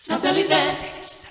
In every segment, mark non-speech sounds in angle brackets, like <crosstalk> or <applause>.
Satellite.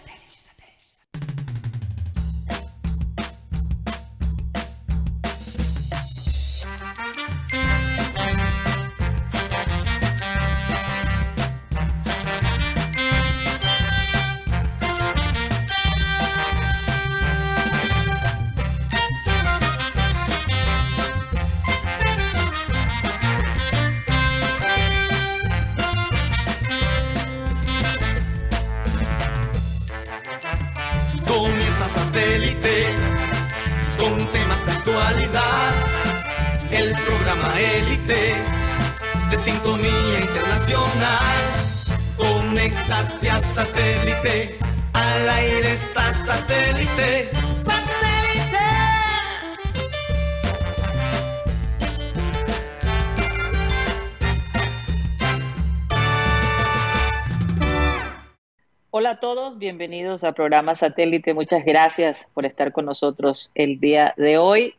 Bienvenidos al programa Satélite. Muchas gracias por estar con nosotros el día de hoy.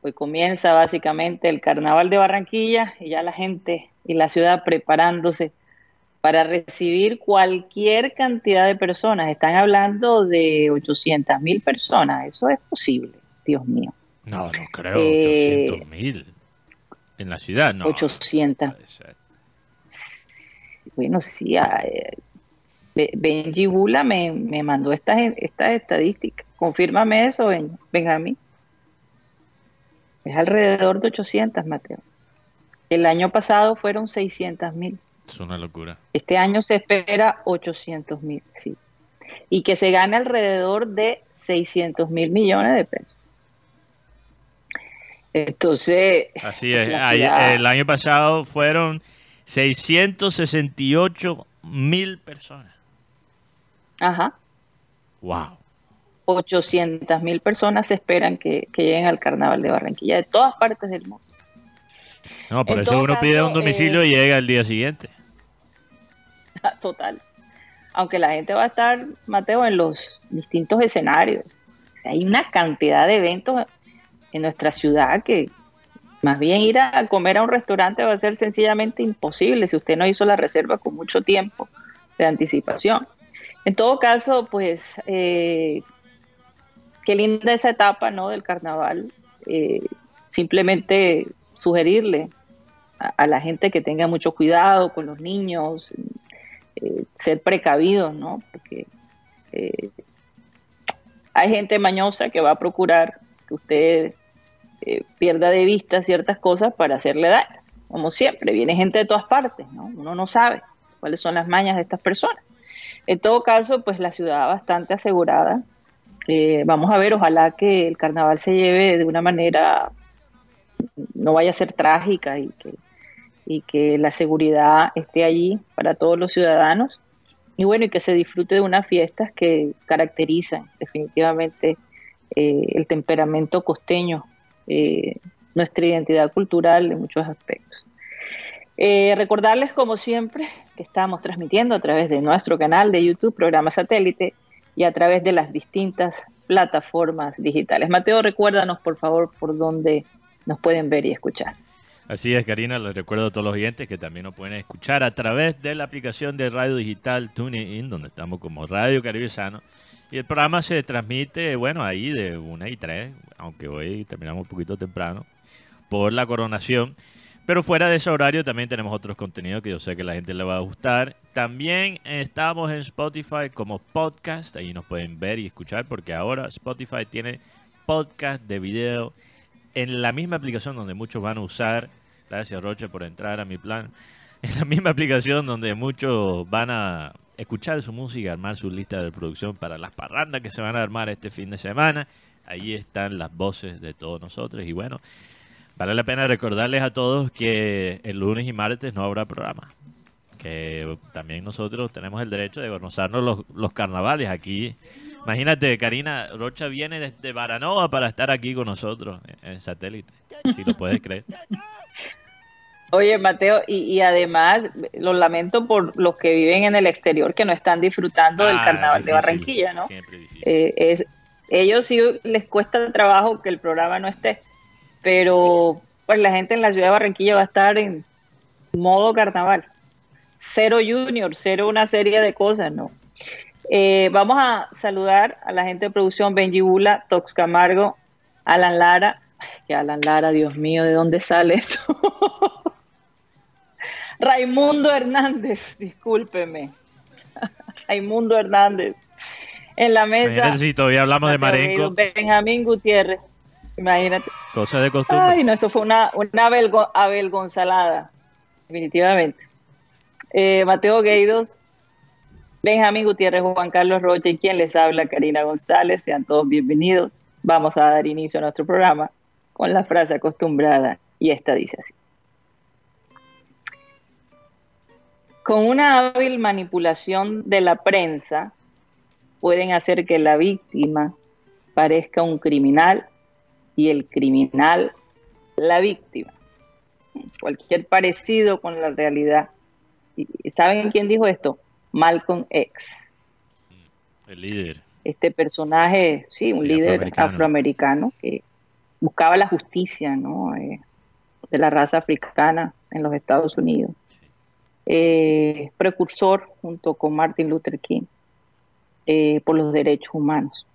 Hoy comienza básicamente el Carnaval de Barranquilla y ya la gente y la ciudad preparándose para recibir cualquier cantidad de personas. Están hablando de 800 mil personas. Eso es posible, Dios mío. No, no creo, Eh, 800 mil. En la ciudad, no. 800. puede ser. Bueno, sí, Be- Benji Bula me, me mandó estas, estas estadísticas. Confírmame eso, Ben- Benjamín. Es alrededor de 800, Mateo. El año pasado fueron 600 mil. Es una locura. Este año se espera 800 mil, sí. Y que se gane alrededor de 600 mil millones de pesos. Entonces, Así es. ciudad- el año pasado fueron 668 mil personas. Ajá, Wow. 800 mil personas se esperan que, que lleguen al carnaval de Barranquilla de todas partes del mundo. No, por En eso uno pide un domicilio eh, y llega al día siguiente. <laughs> Total. Aunque la gente va a estar, Mateo, en los distintos escenarios. O sea, hay una cantidad de eventos en nuestra ciudad que más bien ir a comer a un restaurante va a ser sencillamente imposible si usted no hizo la reserva con mucho tiempo de anticipación. En todo caso, pues, eh, qué linda esa etapa, ¿no? Del carnaval. Eh, simplemente sugerirle a, la gente que tenga mucho cuidado con los niños, eh, ser precavidos, ¿no? Porque eh, hay gente mañosa que va a procurar que usted pierda de vista ciertas cosas para hacerle daño. Como siempre, viene gente de todas partes, ¿no? Uno no sabe cuáles son las mañas de estas personas. En todo caso, pues la ciudad bastante asegurada. Eh, vamos a ver, ojalá que el carnaval se lleve de una manera, no vaya a ser trágica y que la seguridad esté allí para todos los ciudadanos y bueno, y que se disfrute de unas fiestas que caracterizan definitivamente eh, el temperamento costeño, eh, nuestra identidad cultural en muchos aspectos. Eh, recordarles, como siempre, que estamos transmitiendo a través de nuestro canal de YouTube, programa satélite, y a través de las distintas plataformas digitales. Mateo, recuérdanos, por favor, por dónde nos pueden ver y escuchar. Así es, Karina, les recuerdo a todos los oyentes que también nos pueden escuchar a través de la aplicación de radio digital TuneIn, donde estamos como Radio Caribe Sano. Y el programa se transmite, bueno, ahí de 1 y 3, aunque hoy terminamos un poquito temprano, por la coronación. Pero fuera de ese horario también tenemos otros contenidos que yo sé que la gente le va a gustar. También estamos en Spotify como podcast, ahí nos pueden ver y escuchar porque ahora Spotify tiene podcast de video en la misma aplicación donde muchos van a usar. Gracias Roche por entrar a mi plan. <laughs> En la misma aplicación donde muchos van a escuchar su música, armar su lista de reproducción para las parrandas que se van a armar este fin de semana. Ahí están las voces de todos nosotros y bueno, vale la pena recordarles a todos que el lunes y martes no habrá programa. Que también nosotros tenemos el derecho de gozarnos los, los carnavales aquí. Imagínate, Karina Rocha viene desde Baranoa para estar aquí con nosotros en, satélite. Si lo puedes creer. Oye, Mateo, y, y además lo lamento por los que viven en el exterior que no están disfrutando del Ah, carnaval de Barranquilla, ¿no? Siempre difícil. Eh, es, ellos sí les cuesta trabajo que el programa no esté, pero pues la gente en la ciudad de Barranquilla va a estar en modo carnaval. Cero junior, cero una serie de cosas, ¿no? Eh, vamos a saludar a la gente de producción Benji Bula, Tox Camargo, Alan Lara. que Alan Lara, Dios mío, ¿de dónde sale esto? <laughs> Raimundo Hernández, discúlpeme. <laughs> Raimundo Hernández. En la mesa. si todavía hablamos de Marenco. Benjamín Gutiérrez. Imagínate. Cosa de costumbre. Ay, no, eso fue una, una avelgonzalada. Definitivamente. Eh, Mateo Gueidos, Benjamín Gutiérrez, Juan Carlos Rocha y quien les habla, Karina González. Sean todos bienvenidos. Vamos a dar inicio a nuestro programa con la frase acostumbrada y esta dice así. Con una hábil manipulación de la prensa pueden hacer que la víctima parezca un criminal y el criminal la víctima. Cualquier parecido con la realidad. ¿Saben quién dijo esto? Malcolm X. El líder. Este personaje, sí, un líder afroamericano. que buscaba la justicia ¿no? Eh, de la raza africana en los Estados Unidos. Eh, precursor junto con Martin Luther King eh, por los derechos humanos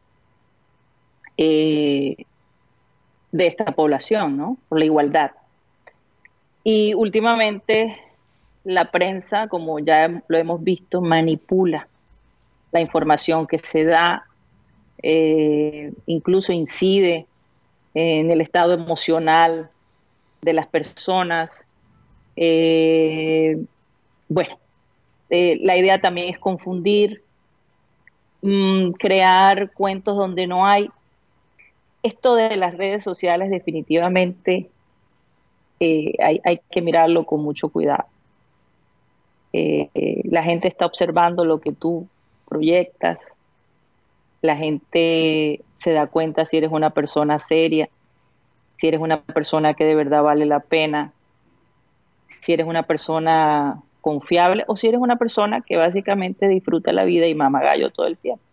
de esta población, ¿no? por la igualdad. Y últimamente la prensa, como ya lo hemos visto, manipula la información que se da, eh, incluso incide en el estado emocional de las personas. Eh, bueno, eh, la idea también es confundir, mm, crear cuentos donde no hay. Esto de las redes sociales definitivamente hay, hay que mirarlo con mucho cuidado. Eh, eh, la gente está observando lo que tú proyectas, la gente se da cuenta si eres una persona seria, si eres una persona que de verdad vale la pena, si eres una persona confiable o si eres una persona que básicamente disfruta la vida y mama gallo todo el tiempo.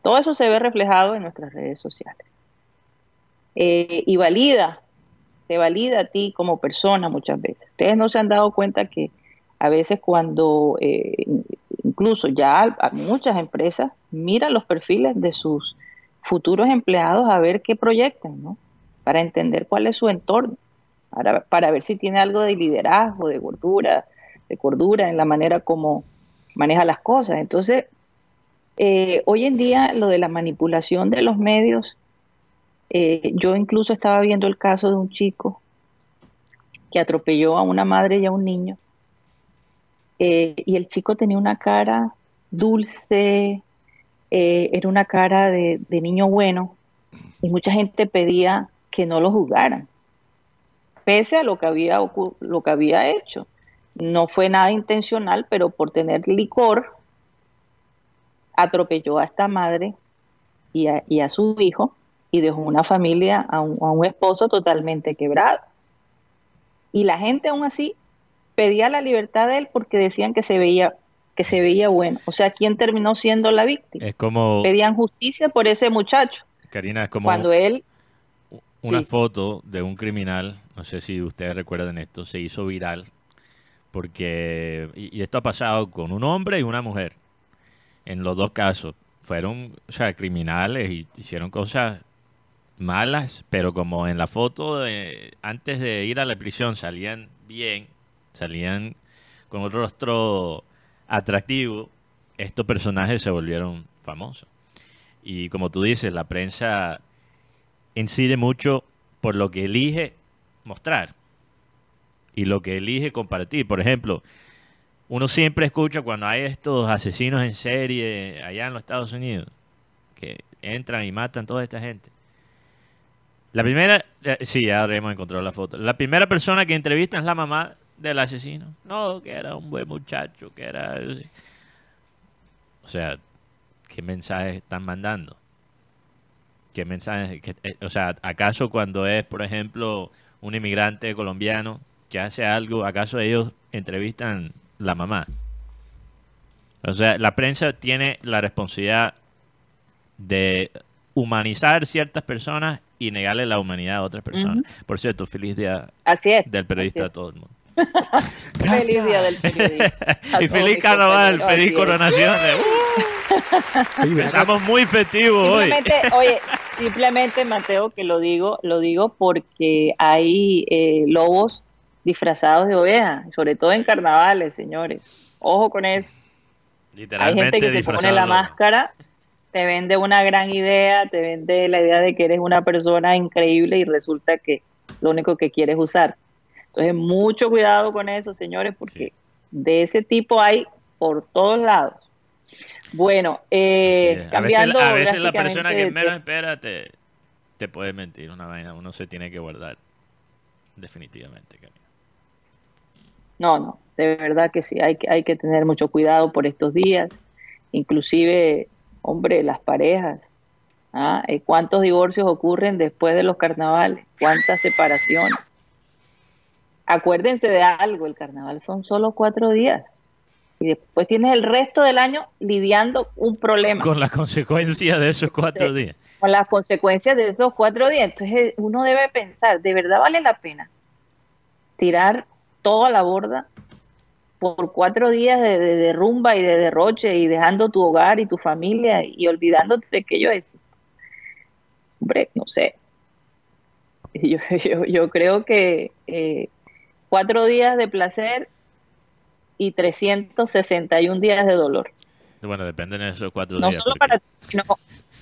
Todo eso se ve reflejado en nuestras redes sociales. Eh, y valida, te valida a ti como persona muchas veces. Ustedes no se han dado cuenta que a veces cuando eh, incluso ya muchas empresas miran los perfiles de sus futuros empleados a ver qué proyectan, ¿no? Para entender cuál es su entorno, para, ver si tiene algo de liderazgo, de gordura, de cordura en la manera como maneja las cosas. Entonces, eh, hoy en día lo de la manipulación de los medios, eh, yo incluso estaba viendo el caso de un chico que atropelló a una madre y a un niño eh, y el chico tenía una cara dulce, eh, era una cara de, niño bueno, y mucha gente pedía que no lo juzgaran, pese a lo que había, lo que había hecho. No fue nada intencional, pero por tener licor, atropelló a esta madre y a, su hijo y dejó una familia, a un, a un esposo totalmente quebrado. Y la gente aún así pedía la libertad de él porque decían que se veía que se veía bueno. O sea, ¿quién terminó siendo la víctima? Es como pedían justicia por ese muchacho. Karina, es como cuando él una foto de un criminal, no sé si ustedes recuerdan esto, se hizo viral porque y, esto ha pasado con un hombre y una mujer. En los dos casos fueron, o sea, criminales y hicieron cosas malas, pero como en la foto antes de ir a la prisión salían bien, salían con un rostro atractivo, estos personajes se volvieron famosos. Y como tú dices, la prensa incide mucho por lo que elige mostrar y lo que elige compartir. Por ejemplo, uno siempre escucha cuando hay estos asesinos en serie allá en los Estados Unidos que entran y matan toda esta gente. La primera, eh, sí, ya hemos encontrado la foto. La primera persona que entrevistan es la mamá del asesino. No, que era un buen muchacho, que era... O sea, ¿qué mensajes están mandando? ¿Qué mensajes? Eh, o sea, ¿acaso cuando es, por ejemplo, un inmigrante colombiano que hace algo, acaso ellos entrevistan la mamá? O sea, la prensa tiene la responsabilidad de humanizar ciertas personas y negarle la humanidad a otras personas. Por cierto, feliz día del periodista a todo el mundo. <laughs> feliz día del periodista. <laughs> y feliz carnaval, feliz coronación. <laughs> Empezamos muy festivos hoy. Simplemente, oye, simplemente Mateo que lo digo, lo digo porque hay eh, lobos disfrazados de oveja, sobre todo en carnavales, señores. Ojo con eso. Hay Literalmente gente que se pone la máscara, te vende una gran idea, te vende la idea de que eres una persona increíble y resulta que lo único que quieres usar. Entonces, mucho cuidado con eso, señores, porque Sí. de ese tipo hay por todos lados. Bueno, eh, a veces, a veces la persona que menos espera te, te puede mentir una vaina. Uno se tiene que guardar. Definitivamente. No, no, de verdad que sí, hay que, hay que tener mucho cuidado por estos días, inclusive, hombre, las parejas. ¿ah? Eh, ¿Cuántos divorcios ocurren después de los carnavales? ¿Cuántas separaciones? Acuérdense de algo, el carnaval son solo cuatro días y después tienes el resto del año lidiando un problema Con las consecuencias de esos cuatro días. con las consecuencias de esos cuatro días. Entonces uno debe pensar, ¿de verdad vale la pena tirar todo a la borda por cuatro días de, de- de rumba y de derroche y dejando tu hogar y tu familia y olvidándote de que yo es? Hombre, no sé. <laughs> Yo, yo, yo creo que eh, cuatro días de placer y 361 días de dolor. Bueno, dependen de esos cuatro No días. solo porque- para ti, no,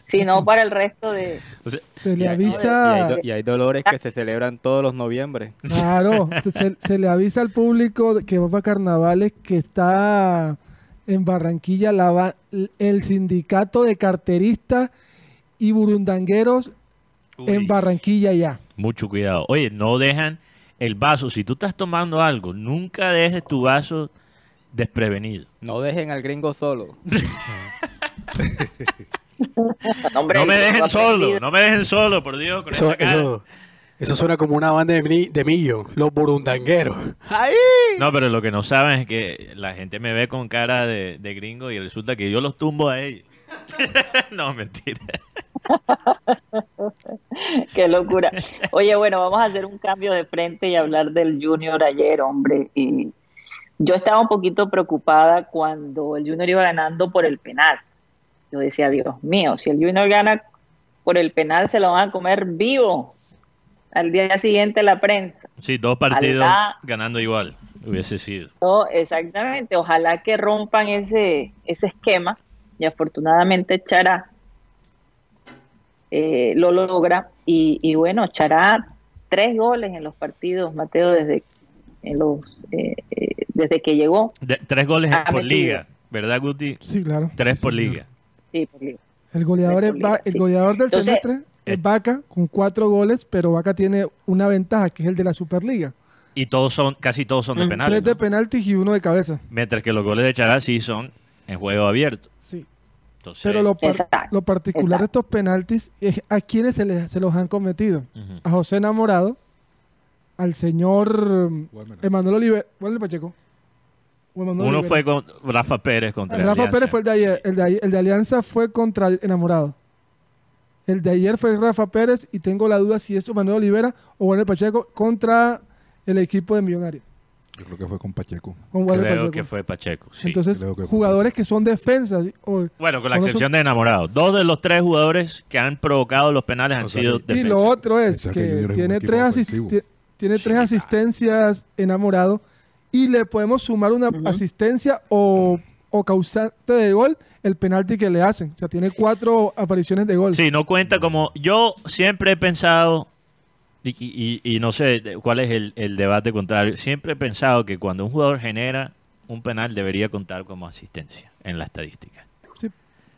sino <laughs> para el resto de, o sea, Se le Y hay- Y avisa, hay, do- y hay dolores que se celebran todos los noviembre. claro, <laughs> se, se le avisa al público que va para carnavales que está en Barranquilla la el sindicato de carteristas y burundangueros uy, en Barranquilla ya. mucho cuidado. Oye, no dejan el vaso. Si tú estás tomando algo, nunca dejes tu vaso desprevenido. No dejen al gringo solo. <laughs> Hombre, no me dejen solo, no me dejen solo, por Dios. con Eso, suena como una banda de, mi- de millo, los burundangueros. ¡Ay! No, pero lo que no saben es que la gente me ve con cara de, de gringo y resulta que yo los tumbo a ellos. <laughs> no, mentira. <laughs> Qué locura. Oye, bueno, vamos a hacer un cambio de frente y hablar del Junior ayer, hombre. Y yo estaba un poquito preocupada cuando el Junior iba ganando por el penal. Yo decía, Dios mío, si el Junior gana por el penal, se lo van a comer vivo. Al día siguiente la prensa. Sí, dos partidos Ojalá. ganando igual hubiese sido. No, exactamente. Ojalá que rompan ese, ese esquema. Y afortunadamente Chará eh, lo logra. Y, y bueno, Chará, tres goles en los partidos, Mateo, desde, en los, eh, eh, desde que llegó. De- tres goles por metido. liga, ¿verdad, Guti? Sí, claro. Tres por Sí, liga. Sí, por liga. El goleador, es Va- el goleador del Entonces- semestre es Vaca con cuatro goles, pero Vaca tiene una ventaja que es el de la Superliga. Y todos son, casi todos son de penales. Tres de ¿no? penaltis y uno de cabeza. Mientras que los goles de Chará sí son en juego abierto. Sí. Entonces, Pero lo, par- Exacto, lo particular de estos penaltis es a quienes se, les, se los han cometido. A José Enamorado, al señor Emanuel Oliver, ¿cuál es el Pacheco? Uno fue con Rafa Pérez contra Rafa Alianza. Pérez fue el de ayer, el de, ayer- el de Alianza fue contra el Enamorado. El de ayer fue Rafa Pérez y tengo la duda si es Manuel Olivera o Manuel Pacheco contra el equipo de Millonarios. Yo creo que fue con Pacheco. Con Creo Pacheco. que fue Pacheco. sí. Entonces, creo que fue jugadores que son defensas. o- bueno, con la son- excepción de enamorados. Dos de los tres jugadores que han provocado los penales han O sea, sido que- Y defensas. lo otro es que tiene tres, asis- ofensivo. ti- tiene Sí, tres claro. asistencias enamorado y le podemos sumar una asistencia o, o causante de gol el penalti que le hacen. O sea, tiene cuatro apariciones de gol. Sí, no cuenta como. Yo siempre he pensado, y, y- y no sé cuál es el, el debate contrario, siempre he pensado que cuando un jugador genera un penal debería contar como asistencia en la estadística. Sí.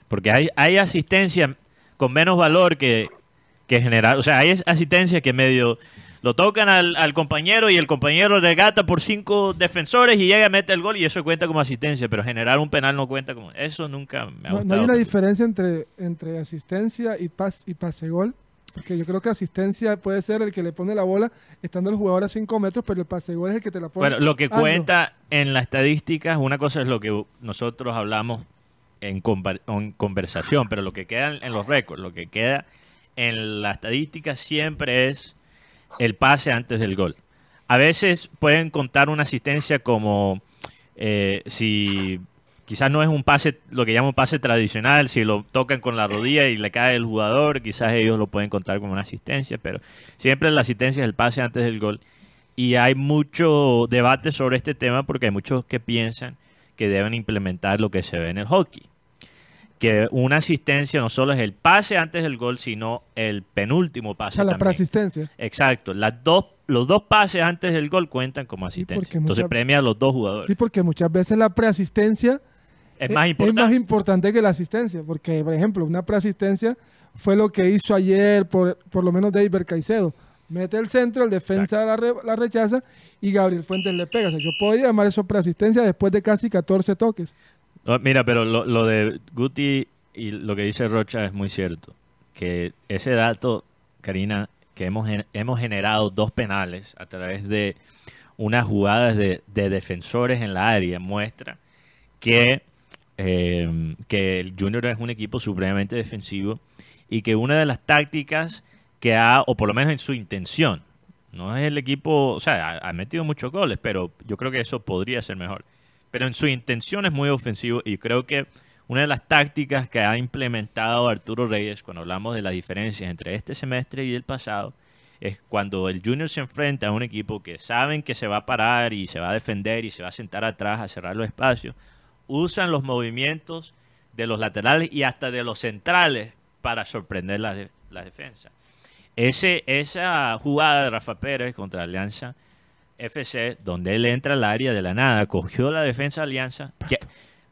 Porque hay, hay asistencia con menos valor que, que generar. O sea, hay asistencia que medio lo tocan al, al compañero y el compañero regata por cinco defensores y llega a meter el gol y eso cuenta como asistencia, pero generar un penal no cuenta como. Eso nunca me ha No, no gustado. hay una diferencia entre, entre asistencia y, pas, y pase gol. Porque yo creo que asistencia puede ser el que le pone la bola estando el jugador a 5 metros, pero el pase gol es el que te la pone. Bueno, lo que cuenta en la estadística, una cosa es lo que nosotros hablamos en, conver- en conversación, pero lo que queda en, en los récords, lo que queda en la estadística siempre es el pase antes del gol. A veces pueden contar una asistencia como eh, si quizás no es un pase, lo que llaman pase tradicional, si lo tocan con la rodilla y le cae el jugador, quizás ellos lo pueden contar como una asistencia, pero siempre la asistencia es el pase antes del gol. Y hay mucho debate sobre este tema porque hay muchos que piensan que deben implementar lo que se ve en el hockey. Que una asistencia no solo es el pase antes del gol, sino el penúltimo O pase. sea, la preasistencia. Exacto. Las dos, los dos pases antes del gol cuentan como asistencia. Entonces muchas- premia a los dos jugadores. Sí, porque muchas veces la preasistencia es más eh, importante. más importante que la asistencia. Porque, por ejemplo, una preasistencia fue lo que hizo ayer, por, por lo menos David Caicedo. Mete el centro, el defensa la, re- la rechaza y Gabriel Fuentes le pega. O sea, yo podría llamar eso preasistencia después de casi 14 toques. No, mira, pero lo, lo de Guti y lo que dice Rocha es muy cierto. Que ese dato, Karina, que hemos, hemos generado dos penales a través de unas jugadas de, de defensores en la área, muestra que, eh, que el Junior es un equipo supremamente defensivo y que una de las tácticas que ha, o por lo menos en su intención, no es el equipo, o sea, ha metido muchos goles, pero yo creo que eso podría ser mejor. Pero en su intención es muy ofensivo y creo que una de las tácticas que ha implementado Arturo Reyes cuando hablamos de las diferencias entre este semestre y el pasado es cuando el Junior se enfrenta a un equipo que saben que se va a parar y se va a defender y se va a sentar atrás a cerrar los espacios, usan los movimientos de los laterales y hasta de los centrales para sorprender la, de- la defensa. Ese, esa jugada de Rafa Pérez contra Alianza FC, donde él entra al área de la nada, cogió la defensa de Alianza, que-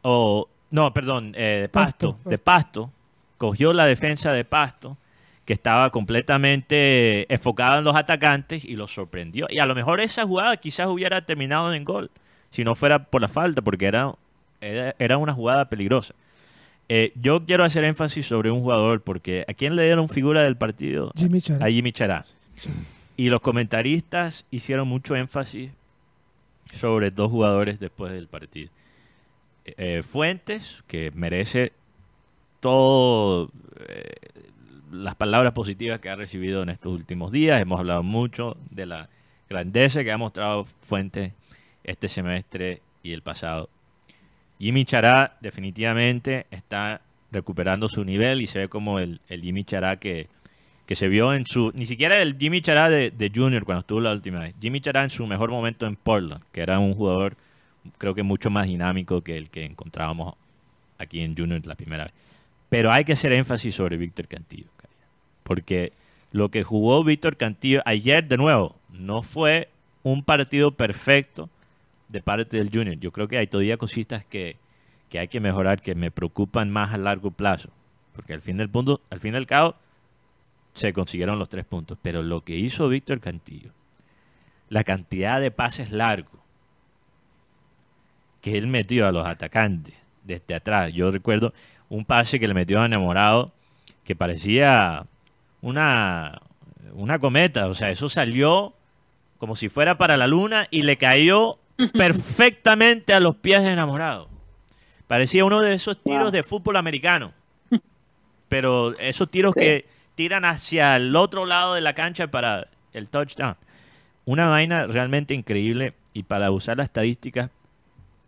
o no, perdón, eh, de Pasto, Pasto, de Pasto, cogió la defensa de Pasto, que estaba completamente enfocada en los atacantes y los sorprendió. Y a lo mejor esa jugada quizás hubiera terminado en gol, si no fuera por la falta, porque era, era, era una jugada peligrosa. Eh, yo quiero hacer énfasis sobre un jugador, porque ¿a quién le dieron figura del partido? Jimmy Chará. A Jimmy Chará. Y los comentaristas hicieron mucho énfasis sobre dos jugadores después del partido. Eh, Fuentes, que merece todo eh, las palabras positivas que ha recibido en estos últimos días. Hemos hablado mucho de la grandeza que ha mostrado Fuentes este semestre y el pasado. Jimmy Chará definitivamente está recuperando su nivel y se ve como el, el Jimmy Chará que, que se vio en su... Ni siquiera el Jimmy Chará de, Junior cuando estuvo la última vez. Jimmy Chará en su mejor momento en Portland, que era un jugador creo que mucho más dinámico que el que encontrábamos aquí en Junior la primera vez. Pero hay que hacer énfasis sobre Víctor Cantillo, porque lo que jugó Víctor Cantillo ayer de nuevo no fue un partido perfecto de parte del Junior. Yo creo que hay todavía cositas que, que hay que mejorar que me preocupan más a largo plazo, porque al fin del punto, al fin del cabo se consiguieron los tres puntos, pero lo que hizo Víctor Cantillo, la cantidad de pases largos que él metió a los atacantes desde atrás. Yo recuerdo un pase que le metió a Enamorado que parecía una, una cometa. O sea, eso salió como si fuera para la luna y le cayó <laughs> perfectamente a los pies de Enamorado. Parecía uno de esos tiros Wow. de fútbol americano. <laughs> Pero esos tiros que tiran hacia el otro lado de la cancha para el touchdown. Una vaina realmente increíble y para usar las estadísticas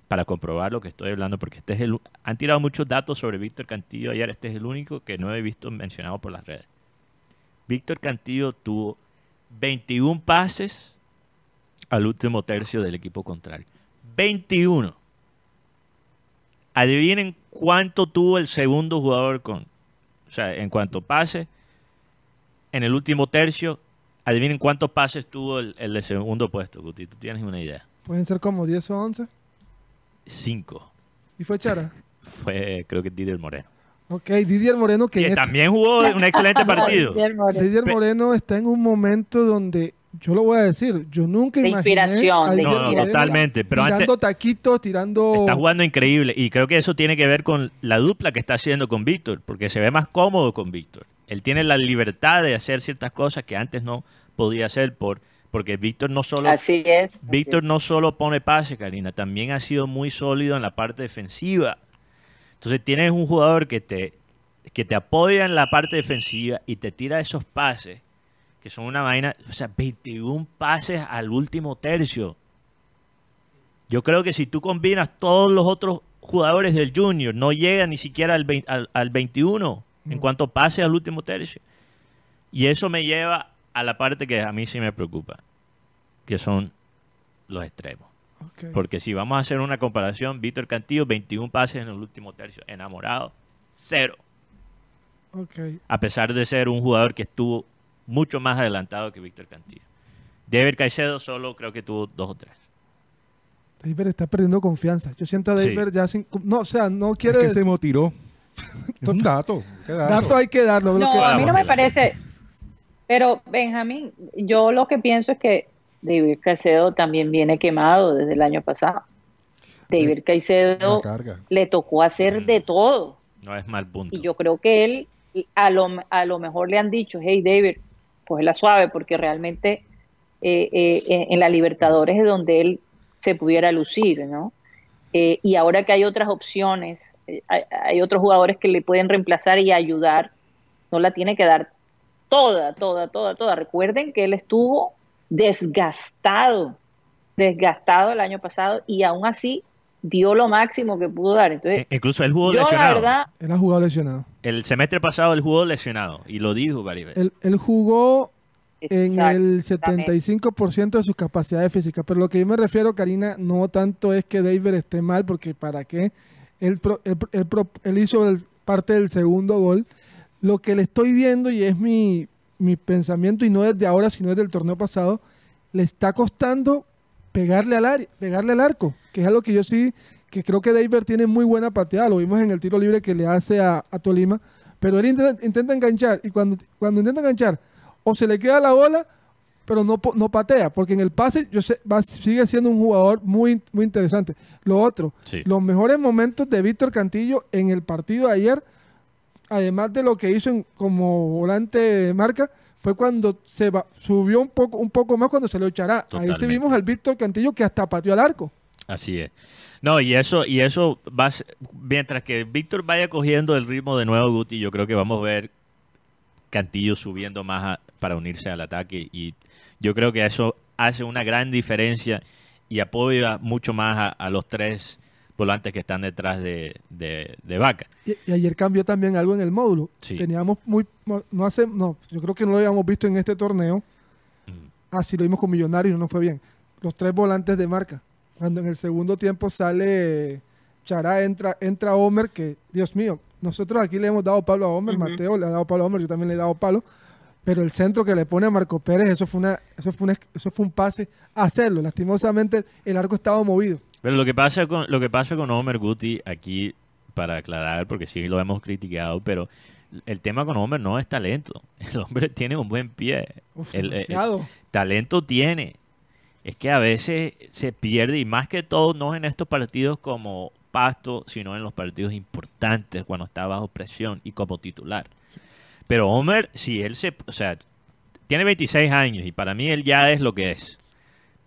para comprobar lo que estoy hablando, porque este es el, han tirado muchos datos sobre Víctor Cantillo ayer, este es el único que no he visto mencionado por las redes. Víctor Cantillo tuvo 21 pases al último tercio del equipo contrario. 21. Adivinen cuánto tuvo el segundo jugador con, o sea, en cuanto a pases, en el último tercio, adivinen cuántos pases tuvo el, el de segundo puesto, Guti, tú tienes una idea. Pueden ser como 10 o 11. Cinco. Y fue Chara. <laughs> Fue, creo que Didier Moreno. Ok, Didier Moreno, que, este- también jugó <laughs> un excelente partido. Didier Pe- Moreno está en un momento donde, yo lo voy a decir, yo nunca De imaginé inspiración, a de No, no, totalmente. Pero tirando antes taquitos, tirando... está jugando increíble. Y creo que eso tiene que ver con la dupla que está haciendo con Víctor. Porque se ve más cómodo con Víctor. Él tiene la libertad de hacer ciertas cosas que antes no podía hacer por porque Víctor no solo Así es. así Víctor no solo pone pase, Karina, también ha sido muy sólido en la parte defensiva. Entonces tienes un jugador que te, que te apoya en la parte defensiva y te tira esos pases, que son una vaina, o sea, 21 pases al último tercio. Yo creo que si tú combinas todos los otros jugadores del Junior, no llega ni siquiera al, vein- al, al 21 en cuanto pase al último tercio. Y eso me lleva a la parte que a mí sí me preocupa, que son los extremos. Porque si vamos a hacer una comparación, Víctor Cantillo, 21 pases en el último tercio, enamorado, cero. A pesar de ser un jugador que estuvo mucho más adelantado que Víctor Cantillo. David Caicedo solo creo que tuvo dos o tres. David está perdiendo confianza. Yo siento a Sí. David ya sin... No, o sea, no Es quiere... que se motiró. Es un dato. ¿qué dato? Dato hay que darlo. No, a mí no me parece. Pero, Benjamín, yo lo que pienso es que David Caicedo también viene quemado desde el año pasado. David Una Caicedo le tocó hacer de todo. No es mal punto. Y yo creo que él, a lo, a lo mejor le han dicho, hey David, pues la suave, porque realmente eh, eh, en, en la Libertadores es donde él se pudiera lucir, ¿no? Eh, y ahora que hay otras opciones, eh, hay, hay otros jugadores que le pueden reemplazar y ayudar, no la tiene que dar toda, toda, toda, toda. Recuerden que él estuvo desgastado, desgastado el año pasado y aún así dio lo máximo que pudo dar. Entonces, E- Incluso él jugó yo la lesionado. verdad, Él ha jugado lesionado. El semestre pasado él jugó lesionado y lo dijo varias veces. Él, él jugó en el Exactamente. 75% de sus capacidades físicas. Pero lo que yo me refiero, Karina, no tanto es que David esté mal, porque para qué. Él, él, él él hizo el- parte del segundo gol. Lo que le estoy viendo, y es mi, mi pensamiento, y no desde ahora, sino desde el torneo pasado, le está costando pegarle al, área, pegarle al arco, que es algo que yo sí, que creo que David tiene muy buena pateada. Lo vimos en el tiro libre que le hace a, a Tolima. Pero él intenta, intenta enganchar, y cuando, cuando intenta enganchar, o se le queda la bola, pero no, no patea, porque en el pase yo sé, va- sigue siendo un jugador muy, muy interesante. Lo otro, Sí. los mejores momentos de Víctor Cantillo en el partido de ayer, además de lo que hizo en- como volante de marca, fue cuando se va- subió un poco, un poco más cuando salió Chará. Ahí sí Totalmente. vimos al Víctor Cantillo que hasta pateó al arco. Así es. No, y eso, y eso va mientras que Víctor vaya cogiendo el ritmo de nuevo, Guti, yo creo que vamos a ver Cantillo subiendo más a- para unirse al ataque y yo creo que eso hace una gran diferencia y apoya mucho más a, a los tres volantes que están detrás de, de, de Vaca. Y, y ayer cambió también algo en el módulo. Sí. Teníamos muy, no hace, no, yo creo que no lo habíamos visto en este torneo. Mm. Así lo vimos con Millonarios, no fue bien. Los tres volantes de marca. Cuando en el segundo tiempo sale Chará, entra, entra Homer, que, Dios mío, nosotros aquí le hemos dado palo a Homer. Mateo le ha dado palo a Homer, yo también le he dado palo. Pero el centro que le pone a Marco Pérez, eso fue una, eso fue una, eso fue un pase a hacerlo. Lastimosamente el arco estaba movido. Pero lo que pasa con lo que pasa con Homer Guti aquí para aclarar porque sí lo hemos criticado, pero el tema con Homer no es talento. <laughs> El hombre tiene un buen pie. Uf, El- el- demasiado. talento tiene. Es que a veces se pierde y más que todo no en estos partidos como Pasto, sino en los partidos importantes cuando está bajo presión y como titular. Pero Homer, si él se, o sea, tiene 26 años y para mí él ya es lo que es.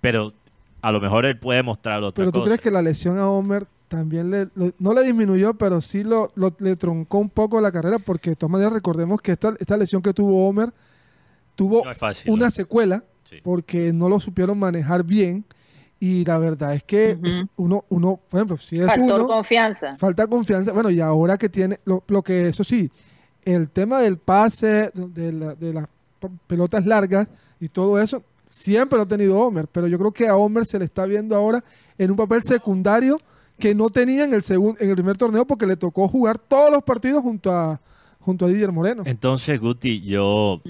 Pero a lo mejor él puede mostrar otra Pero tú cosa. crees que la lesión a Homer también le, lo- no le disminuyó, pero sí lo, lo- le troncó un poco la carrera, porque de todas maneras recordemos que esta, esta lesión que tuvo Homer tuvo No es fácil. una ¿no? secuela, Sí. porque no lo supieron manejar bien. Y la verdad es que es uno, uno, por ejemplo, si es Factor uno, confianza. falta confianza. Bueno, y ahora que tiene, lo, lo que eso sí, el tema del pase, de, la- de las pelotas largas y todo eso, siempre lo ha tenido Homer, pero yo creo que a Homer se le está viendo ahora en un papel secundario que no tenía en el segundo, en el primer torneo porque le tocó jugar todos los partidos junto a junto a Didier Moreno. Entonces, Guti, yo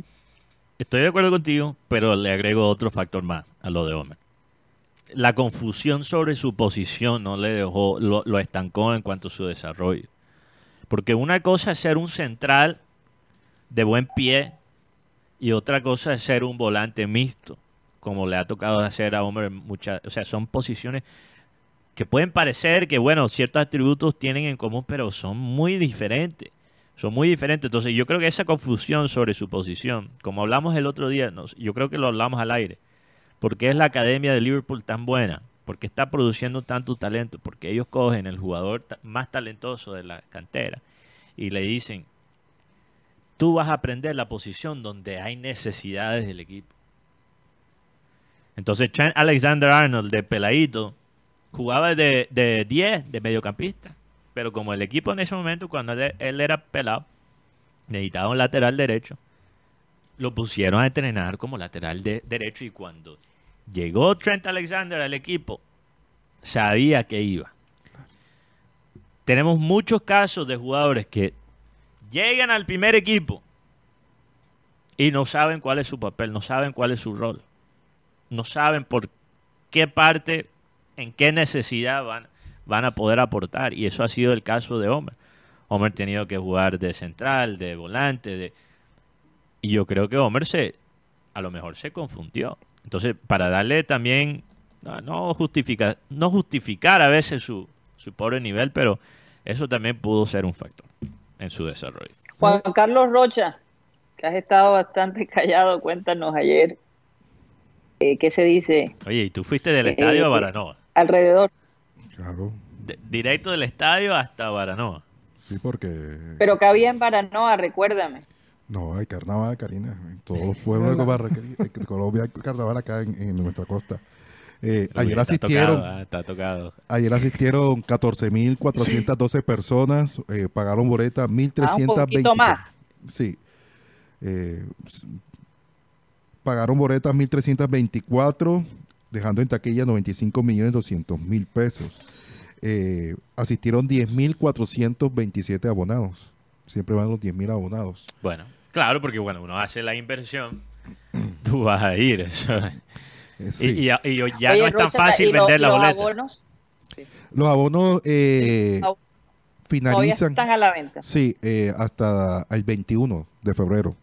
estoy de acuerdo contigo, pero le agrego otro factor más a lo de Homer. La confusión sobre su posición no le dejó, lo, lo estancó en cuanto a su desarrollo. Porque una cosa es ser un central de buen pie y otra cosa es ser un volante mixto, como le ha tocado hacer a Homer muchas, o sea, son posiciones que pueden parecer que, bueno, ciertos atributos tienen en común, pero son muy diferentes. Son muy diferentes. Entonces, yo creo que esa confusión sobre su posición, como hablamos el otro día, nos- yo creo que lo hablamos al aire. ¿Por qué es la academia de Liverpool tan buena? ¿Por qué está produciendo tanto talento? Porque ellos cogen el jugador más talentoso de la cantera y le dicen, tú vas a aprender la posición donde hay necesidades del equipo. Entonces, Trent Alexander Arnold de peladito jugaba de, de 10, de mediocampista. Pero como el equipo en ese momento, cuando él, él era pelado, necesitaba un lateral derecho, lo pusieron a entrenar como lateral de, derecho y cuando llegó Trent Alexander al equipo, sabía que iba. Tenemos muchos casos de jugadores que llegan al primer equipo y no saben cuál es su papel, no saben cuál es su rol, no saben por qué parte, en qué necesidad van, van a poder aportar. Y eso ha sido el caso de Homer. Homer ha tenido que jugar de central, de volante, de... y yo creo que Homer se, a lo mejor se confundió. Entonces, para darle también, no, no justifica, no justificar a veces su, su pobre nivel, pero eso también pudo ser un factor en su desarrollo. Juan Carlos Rocha, que has estado bastante <laughs> callado, cuéntanos ayer eh, qué se dice Oye, y tú fuiste del Eh, estadio a eh, Baranoa. alrededor. Claro. De- directo del estadio hasta Baranoa. Sí, porque. Pero que había en Baranoa, recuérdame. No, hay carnaval, Karina. En todos los pueblos de Colombia hay carnaval acá en, en nuestra costa. Eh, ayer está asistieron, tocado, ah, está tocado. ayer asistieron 14.412 personas, eh, pagaron boleta Ah, un 1.320. poquito más. Sí. Eh, pagaron boletas 1.324, dejando en taquilla 95 millones 200 mil pesos. Eh, asistieron 10.427 abonados. Siempre van los 10.000 abonados. Bueno, claro, porque bueno, uno hace la inversión, <clears throat> tú vas a ir. eso. Eh, Y, sí. y ya, y yo- ya Oye, no es tan Rocha, fácil ¿y lo- vender la los boleta. abonos Los abonos eh, finalizan. están a la venta. Sí, eh, hasta el 21 de febrero.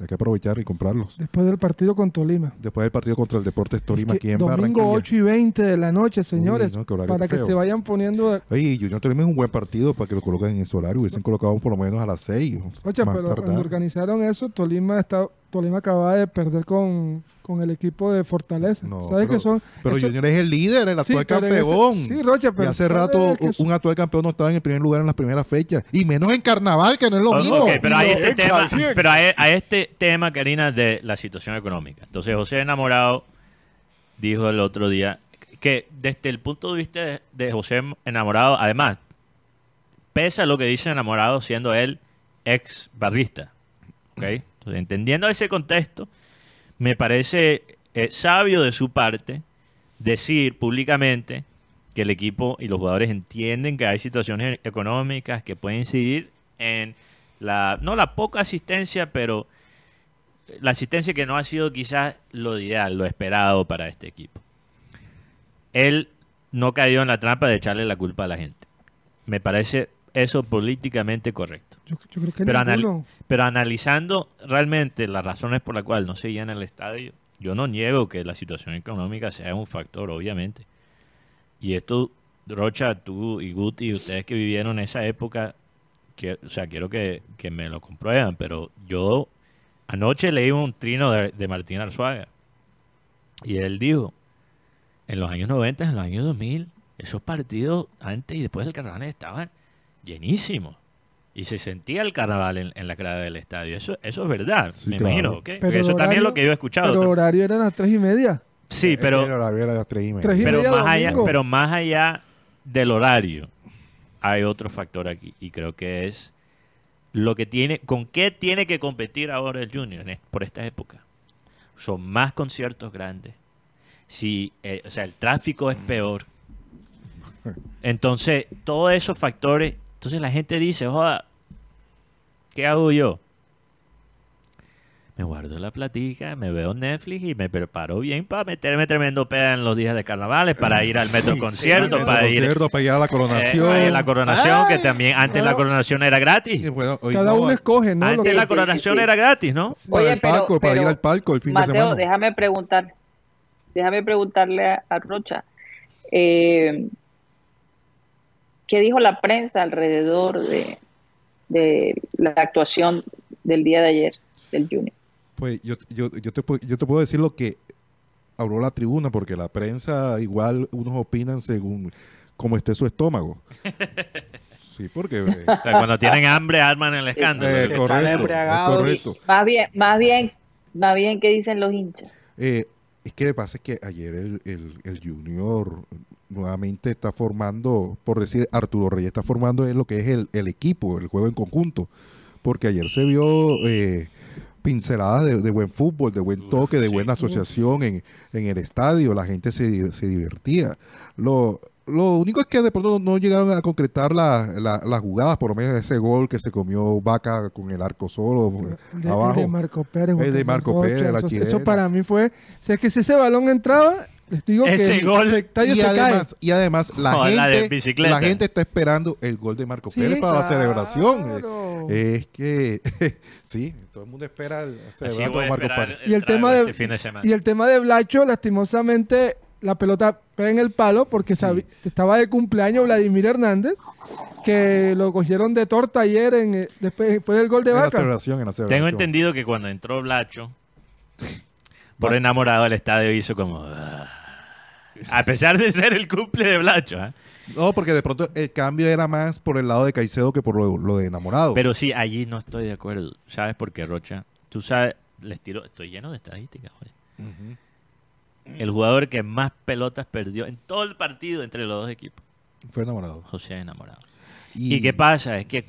Hay que aprovechar y comprarlos. Después del partido con Tolima. Después del partido contra el Deportes Es Tolima que aquí en domingo Barranquilla. 8 y 20 de la noche, señores, no, qué horario para que feo. se vayan poniendo... de- Oye, Junior Tolima es un buen partido para que lo coloquen en ese horario. Hubiesen colocado por lo menos a las 6. Oye, pero tardar. cuando organizaron eso, Tolima está, Tolima acaba de perder con, con el equipo de Fortaleza. No, ¿Sabes pero- que son? Pero eso- Junior es el líder, el actual ese- campeón. sí, Rocha, y pero hace ¿sabes rato un actual campeón no estaba en el primer lugar en las primeras fechas. Y menos en carnaval, que no es lo Oh, mismo. ok, pero hay Y este tema, pero hay, hay este tema, Karina, de la situación económica. Entonces, José Enamorado dijo el otro día que desde el punto de vista de, de José Enamorado, además, pese a lo que dice Enamorado, siendo él ex barrista, ¿ok? Entendiendo ese contexto, me parece eh, sabio de su parte decir públicamente que el equipo y los jugadores entienden que hay situaciones económicas que pueden incidir en la, no la poca asistencia, pero la asistencia que no ha sido quizás lo ideal, lo esperado para este equipo. Él no cayó en la trampa de echarle la culpa a la gente. Me parece eso políticamente correcto. Yo, yo creo que Pero, anal- pero analizando realmente las razones por las cuales no se llena el estadio, yo no niego que la situación económica sea un factor, obviamente. Y esto, Rocha, tú y Guti, ustedes que vivieron esa época, que, o sea, quiero que, que me lo comprueban, pero yo anoche leí un trino de, de Martín Arzuaga y él dijo, en los años 90, en los años 2000, esos partidos antes y después del carnaval estaban llenísimos. Y se sentía el carnaval en, en la grada del estadio. Eso, eso es verdad, Sí, me claro. imagino. ¿ok? Pero Porque el eso también es horario- lo que yo he escuchado. Pero el Pero- horario era a las 3 y media. sí, pero, Era la vera de las tres y media. Tres y pero, media más allá, pero más allá del horario, hay otro factor aquí. Y creo que es lo que tiene, con qué tiene que competir ahora el Junior en por esta época. Son más conciertos grandes. Si, eh, o sea, el tráfico es peor. <laughs> Entonces, todos esos factores, entonces la gente dice, joda, ¿qué hago yo? Me guardo la platica, me veo Netflix y me preparo bien para meterme tremendo peda en los días de carnavales, para ir al metro Sí, concierto, sí, para, ir, concierto, para ir a la eh, coronación. para ir a la coronación, que también antes la bueno. coronación era gratis. y bueno, hoy Cada no, uno escoge, ¿no? Antes que- la coronación sí. era gratis, ¿no? para el palco, pero- para ir al palco el fin de Mateo, semana. déjame preguntar, déjame preguntarle a, a Rocha, eh, ¿qué dijo la prensa alrededor de, de la actuación del día de ayer del Junior? Pues yo, yo, yo, te, yo te puedo decir lo que habló la tribuna, porque la prensa igual unos opinan según cómo esté su estómago. <laughs> Sí, porque... <laughs> eh, O sea, cuando tienen hambre arman el escándalo. eh, correcto, es. Más bien, más bien, más bien, ¿qué dicen los hinchas? Eh, es que lo que pasa es que ayer el, el, el Junior nuevamente está formando, por decir, Arturo Reyes está formando es lo que es el, el equipo, el juego en conjunto. Porque ayer se vio eh, pinceladas de, de buen fútbol, de buen toque, de buena asociación en, en el estadio. La gente se, se divertía. Lo, lo único es que de pronto no llegaron a concretar la- la- las jugadas, por lo menos ese gol que se comió Vaca con el arco solo El de, el abajo. de Marco Pérez. Juan El de Marco Pérez, la eso para mí fue. O sea, que si ese balón entraba, les digo Ese que gol. y se además, y además la, No, gente, bicicleta. la gente está esperando el gol de Marco. Pérez para la celebración. Eh, Es que <laughs> sí, todo el mundo espera el celebrando a Marco Pérez. Y el tema de- este de. Y el tema de Blacho, lastimosamente, la pelota pega en el palo porque estaba de cumpleaños Vladimir Hernández, que lo cogieron de torta ayer en, eh, después, después del gol de En la celebración, en la celebración. Tengo entendido que cuando entró Blacho, por enamorado el estadio hizo como... A pesar de ser el cumple de Blacho, ¿ah? No, porque de pronto el cambio era más por el lado de Caicedo que por lo, lo de enamorado. Pero sí, allí no estoy de acuerdo. ¿Sabes por qué, Rocha? Tú sabes, les tiro, estoy lleno de estadísticas. El jugador que más pelotas perdió en todo el partido entre los dos equipos, Fue enamorado. José Enamorado. ¿Y, qué pasa? Es que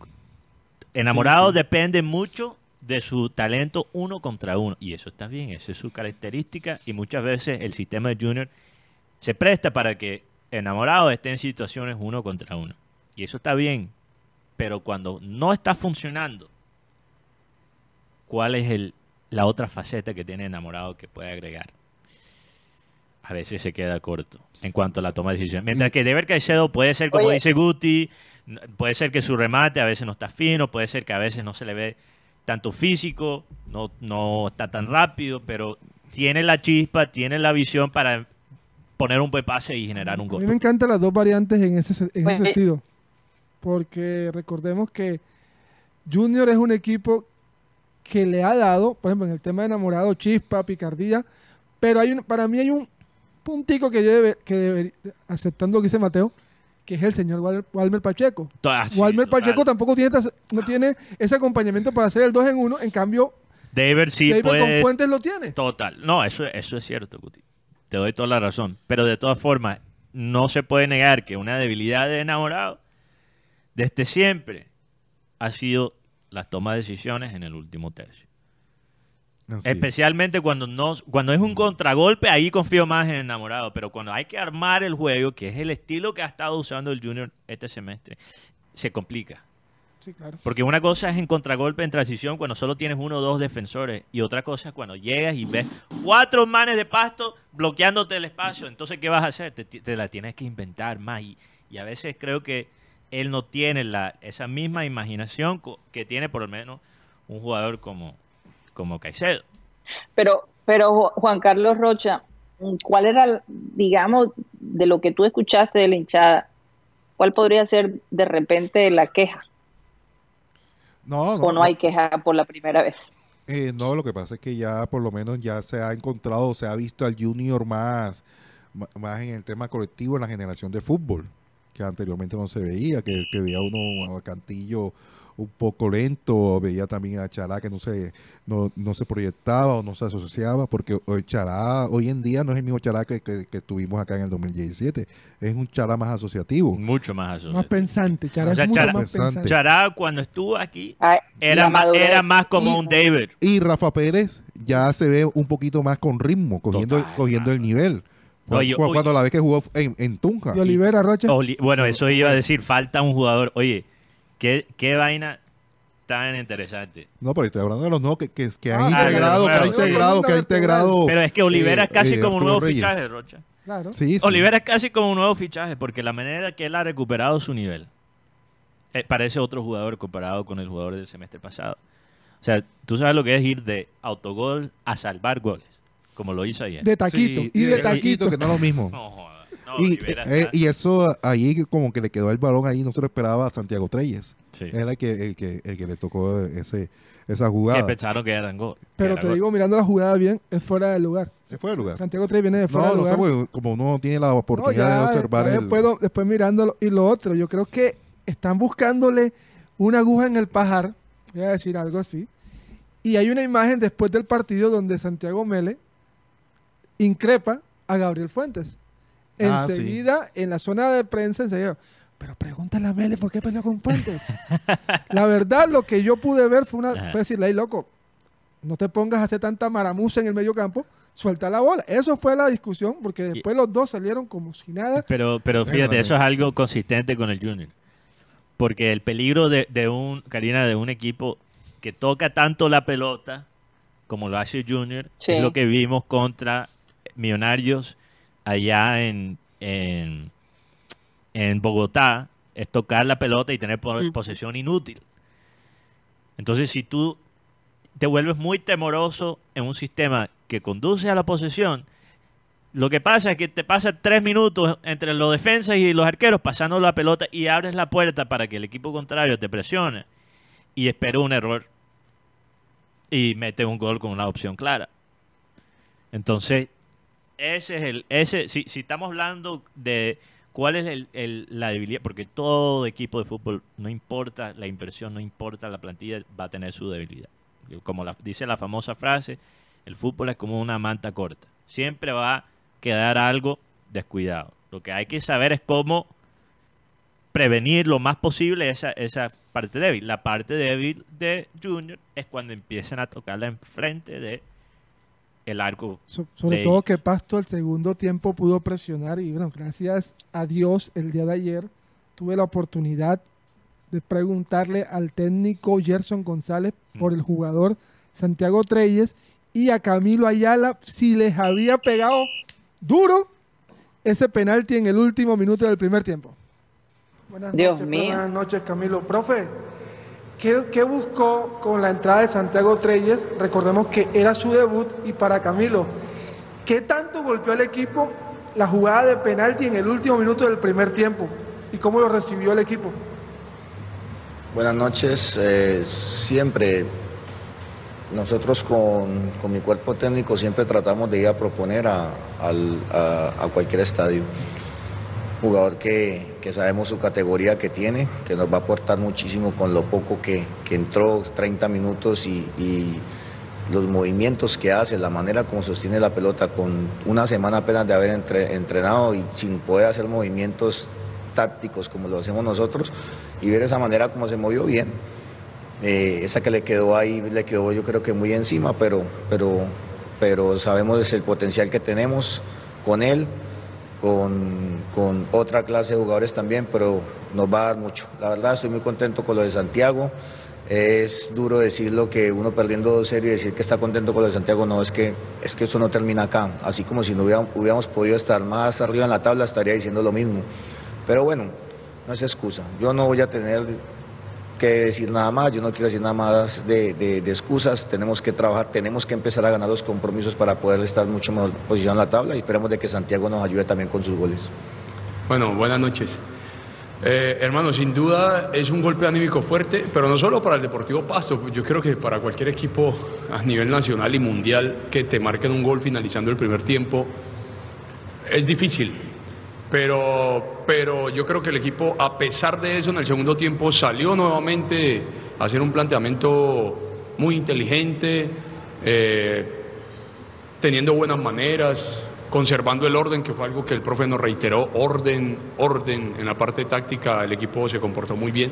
Enamorado depende mucho de su talento uno contra uno. Y eso está bien, esa es su característica. Y muchas veces el sistema de Junior se presta para que Enamorado esté en situaciones uno contra uno. Y eso está bien. Pero cuando no está funcionando, ¿cuál es el, la otra faceta que tiene Enamorado que puede agregar? A veces se queda corto en cuanto a la toma de decisiones. Mientras que Deber Caicedo puede ser, como Oye. dice Guti, puede ser que su remate a veces no está fino, puede ser que a veces no se le ve tanto físico, no, no está tan rápido, pero tiene la chispa, tiene la visión para poner un buen pase y generar un A mí me gol. encantan las dos variantes en ese, en Pues, ese eh, sentido. Porque recordemos que Junior es un equipo que le ha dado, por ejemplo, en el tema de enamorado, chispa, picardía, pero hay un, para mí hay un puntico que yo debe, que debe- aceptando lo que dice Mateo, que es el señor Wal- Walmer Pacheco. Ah, sí, Walmer total. Pacheco tampoco tiene, no tiene ese acompañamiento para hacer el 2 en 1, en cambio, Deber sí David con puede Fuentes lo tiene. Total. No, eso, eso es cierto, Guti. Te doy toda la razón. Pero de todas formas, no se puede negar que una debilidad de enamorado, desde siempre, ha sido la toma de decisiones en el último tercio. Así es. Especialmente cuando, no, cuando es un contragolpe, ahí confío más en enamorado. Pero cuando hay que armar el juego, que es el estilo que ha estado usando el Junior este semestre, se complica. Sí, claro. Porque una cosa es en contragolpe en transición cuando solo tienes uno o dos defensores. Y otra cosa es cuando llegas y ves cuatro manes de pasto bloqueándote el espacio. Entonces, ¿qué vas a hacer? Te, te la tienes que inventar más. Y, y a veces creo que él no tiene la, esa misma imaginación co- que tiene por lo menos un jugador como, como Caicedo. Pero, pero Ju- Juan Carlos Rocha, ¿cuál era, digamos, de lo que tú escuchaste de la hinchada, cuál podría ser de repente la queja? No, no, ¿O no hay queja por la primera vez? Eh, no, lo que pasa es que ya por lo menos ya se ha encontrado, se ha visto al junior más, más en el tema colectivo en la generación de fútbol, que anteriormente no se veía, que, que veía uno a Cantillo un poco lento, veía también a Chará que no se, no, no se proyectaba o no se asociaba, porque hoy Chará hoy en día no es el mismo Chará que, que, que tuvimos acá en el 2017, es un Chará más asociativo. Mucho más asociado. Más pensante, Chara O sea, es mucho Chara- más Pensante. pensante. Chará, cuando estuvo aquí, era, más, era más como Y- un David. Y Rafa Pérez ya se ve un poquito más con ritmo, cogiendo, Total. cogiendo el nivel. Oye, oye. cuando la vez que jugó en, en Tunja. Y Olivera Rocha. Oli- bueno, eso iba a decir, falta un jugador. Oye, qué, qué vaina tan interesante. No, pero estoy hablando de los nuevos que, que, que han Ah, integrado, que ha pero nuevos. integrado, que ha integrado. Pero es que Olivera eh, es casi eh, como un nuevo Reyes. fichaje, Rocha. Claro. Sí, sí. Olivera es casi como un nuevo fichaje, porque la manera que él ha recuperado su nivel eh, parece otro jugador comparado con el jugador del semestre pasado. O sea, tú sabes lo que es ir de autogol a salvar goles, como lo hizo ayer. De taquito. Sí, y de taquito. que no es lo mismo. <laughs> No. No, y, eh, y eso ahí como que le quedó el balón ahí, no se lo esperaba a Santiago Treyes. Sí. Era el que, el que, el que le tocó ese, esa que jugada. pensaron que eran gol. que Pero era te gol. digo, mirando la jugada bien, es fuera del lugar. Se fue del lugar. Santiago Trey viene de fuera No, del no sé, lugar. porque como uno tiene la No, oportunidad ya, de observar el... después, después mirándolo. Y lo otro, yo creo que están buscándole una aguja en el pajar, voy a decir algo así. Y hay una imagen después del partido donde Santiago Mele increpa a Gabriel Fuentes. Ah, sí. enseguida, en la zona de prensa, enseguida, pero pregúntale a Mele por qué peleó con Fuentes. <laughs> la verdad, lo que yo pude ver fue, una, fue decirle, "Ey, loco, no te pongas a hacer tanta maramuza en el medio campo, suelta la bola. Eso fue la discusión, porque después los dos salieron como si nada. Pero, pero fíjate, eso es algo consistente con el Junior. Porque el peligro de, de un, Karina, de un equipo que toca tanto la pelota como lo hace Junior, Sí. es lo que vimos contra Millonarios allá en, en, en Bogotá, es tocar la pelota y tener po- posesión inútil. Entonces, si tú te vuelves muy temoroso en un sistema que conduce a la posesión, lo que pasa es que te pasa tres minutos entre los defensas y los arqueros pasando la pelota y abres la puerta para que el equipo contrario te presione y espera un error y mete un gol con una opción clara. Entonces, ese es el, ese, si, si estamos hablando de cuál es el- el- la debilidad, porque todo equipo de fútbol, no importa la inversión, no importa la plantilla, va a tener su debilidad. Como dice la famosa frase, el fútbol es como una manta corta. Siempre va a quedar algo descuidado. Lo que hay que saber es cómo prevenir lo más posible esa, esa parte débil. La parte débil de Junior es cuando empiezan a tocarla enfrente de el arco. So- sobre de todo que Pasto al segundo tiempo pudo presionar y bueno, gracias a Dios el día de ayer tuve la oportunidad de preguntarle al técnico Gerson González por el jugador Santiago Treyes y a Camilo Ayala si les había pegado duro ese penalti en el último minuto del primer tiempo. Buenas Dios noches, mío. Buenas noches, Camilo. Profe, ¿Qué, buscó con la entrada de Santiago Treyes? Recordemos que era su debut y para Camilo, ¿qué tanto golpeó al equipo la jugada de penalti en el último minuto del primer tiempo? ¿Y cómo lo recibió el equipo? Buenas noches. eh, siempre nosotros con, con mi cuerpo técnico siempre tratamos de ir a proponer a, al- a cualquier estadio. Jugador que, que sabemos su categoría que tiene, que nos va a aportar muchísimo con lo poco que, que entró, 30 minutos y, los movimientos que hace, la manera como sostiene la pelota, con una semana apenas de haber entre- entrenado y sin poder hacer movimientos tácticos como lo hacemos nosotros y ver esa manera como se movió bien. Eh, esa que le quedó ahí, le quedó yo creo que muy encima, pero, pero, pero sabemos el potencial que tenemos con él, con, con otra clase de jugadores también, pero nos va a dar mucho. La verdad estoy muy contento con lo de Santiago. Es duro decirlo que uno perdiendo 2-0 y decir que está contento con lo de Santiago, no, es que, es que esto no termina acá. Así como si no hubiéramos, hubiéramos podido estar más arriba en la tabla, estaría diciendo lo mismo. Pero bueno, no es excusa. Yo no voy a tener que decir nada más, yo no quiero decir nada más de, de- excusas, tenemos que trabajar, tenemos que empezar a ganar los compromisos para poder estar mucho mejor posicionado en la tabla y esperemos de que Santiago nos ayude también con sus goles. Bueno, buenas noches. Eh, hermano, sin duda es un golpe anímico fuerte, pero no solo para el Deportivo Pasto, yo creo que para cualquier equipo a nivel nacional y mundial que te marquen un gol finalizando el primer tiempo, es difícil. Pero, pero yo creo que el equipo, a pesar de eso, en el segundo tiempo salió nuevamente a hacer un planteamiento muy inteligente, eh, teniendo buenas maneras, conservando el orden, que fue algo que el profe nos reiteró, orden, orden, en la parte táctica el equipo se comportó muy bien.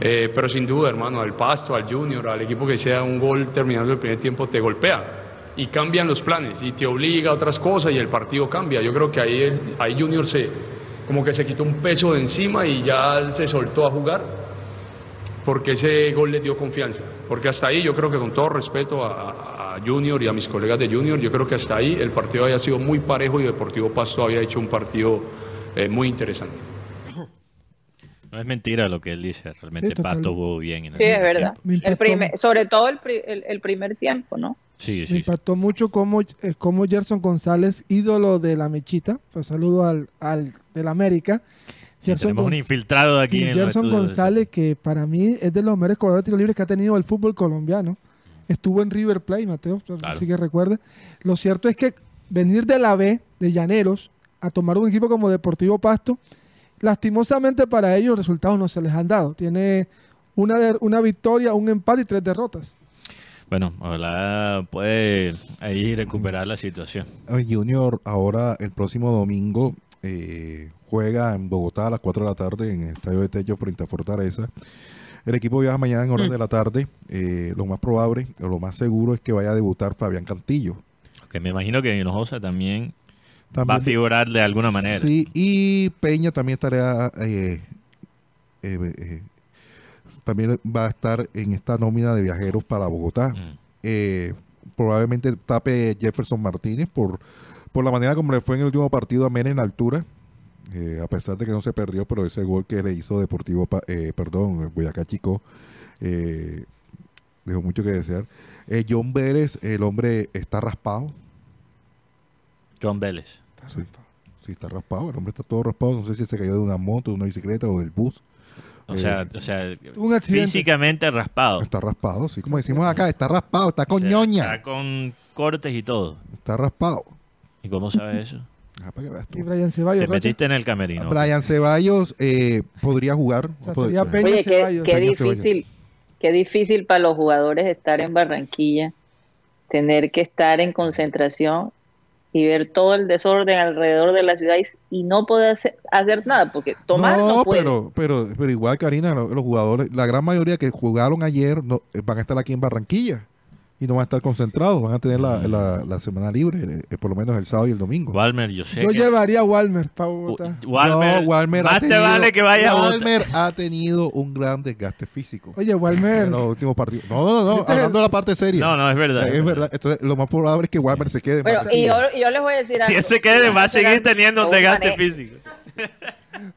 Eh, pero sin duda, hermano, al Pasto, al Junior, al equipo que sea un gol terminando el primer tiempo, te golpea y cambian los planes y te obliga a otras cosas y el partido cambia. Yo creo que ahí, el- ahí Junior se, como que se quitó un peso de encima y ya se soltó a jugar porque ese gol le dio confianza. Porque hasta ahí yo creo que con todo respeto a, a Junior y a mis colegas de Junior, yo creo que hasta ahí el partido había sido muy parejo y Deportivo Pasto había hecho un partido eh, muy interesante. <clears throat> No es mentira lo que él dice. Realmente Sí. Pasto jugó bien. En el Sí, es verdad. El primer- sobre todo el, pri- el- el primer tiempo, ¿no? Sí, Me sí. impactó mucho cómo, eh, cómo Gerson González, ídolo de la mechita, pues saludo al, al del América. Gerson Tenemos un infiltrado aquí Sí, en Gerson. González, que para mí es de los mejores cobradores de tiros libres que ha tenido el fútbol colombiano. Estuvo en River Plate, Mateo, Claro. así que recuerde. Lo cierto es que venir de la B, de Llaneros, a tomar un equipo como Deportivo Pasto, lastimosamente para ellos los resultados no se les han dado. Tiene una, de- una victoria, un empate y tres derrotas. Bueno, ojalá puede ahí recuperar la situación. Junior ahora el próximo domingo eh, juega en Bogotá a las 4 de la tarde en el Estadio de Techo frente a Fortaleza. El equipo viaja mañana en horas de la tarde. Eh, lo más probable o lo más seguro es que vaya a debutar Fabián Cantillo. Que me imagino que Hinojosa también, va a figurar de alguna manera. Sí, y Peña también estará eh, eh, eh, también va a estar en esta nómina de viajeros para Bogotá. Mm. Eh, probablemente tape Jefferson Martínez por, por la manera como le fue en el último partido a Mena en altura. Eh, a pesar de que no se perdió, pero ese gol que le hizo Deportivo, eh, perdón, Boyacá Chico, eh, dejó mucho que desear. John Vélez, el hombre está raspado. John Vélez. Sí, sí, está raspado. El hombre está todo raspado. No sé si se cayó de una moto, de una bicicleta o del bus. O Eh, sea, o sea Tuvo un accidente. físicamente raspado. Está raspado, sí. Como decimos acá, está raspado, está O con sea, ñoña. Está con cortes y todo. Está raspado. ¿Y cómo sabes eso? Ah, para que veas tú. Y Brian Ceballos. Te Rocha. metiste en el camerino. Brian Ceballos eh, podría jugar. O sea, Pod- sería Peña Oye, qué, Ceballos. qué Peña Ceballos. difícil, qué difícil para los jugadores estar en Barranquilla, tener que estar en concentración y ver todo el desorden alrededor de la ciudad y, y no poder hacer, hacer nada, porque tomar no, no, puede. pero, pero, pero igual, Karina, lo- los, jugadores, la gran mayoría que jugaron ayer no, eh, van a estar aquí en Barranquilla y no van a estar concentrados, van a tener la, la- la semana libre, eh, por lo menos el sábado y el domingo. Walmer, yo sé Yo que... llevaría a Walmer para Bogotá. U- Walmer, No, Walmer ha más te tenido- vale que vaya a. Walmer ha tenido un gran desgaste físico Oye, Walmer. en los últimos partidos. No, no, no, hablando de la parte seria. No, no, es verdad. Es verdad. Entonces, lo más probable es que Walmer se quede. en Bueno, y yo, les voy a decir Si él se quede, va a seguir teniendo un desgaste físico.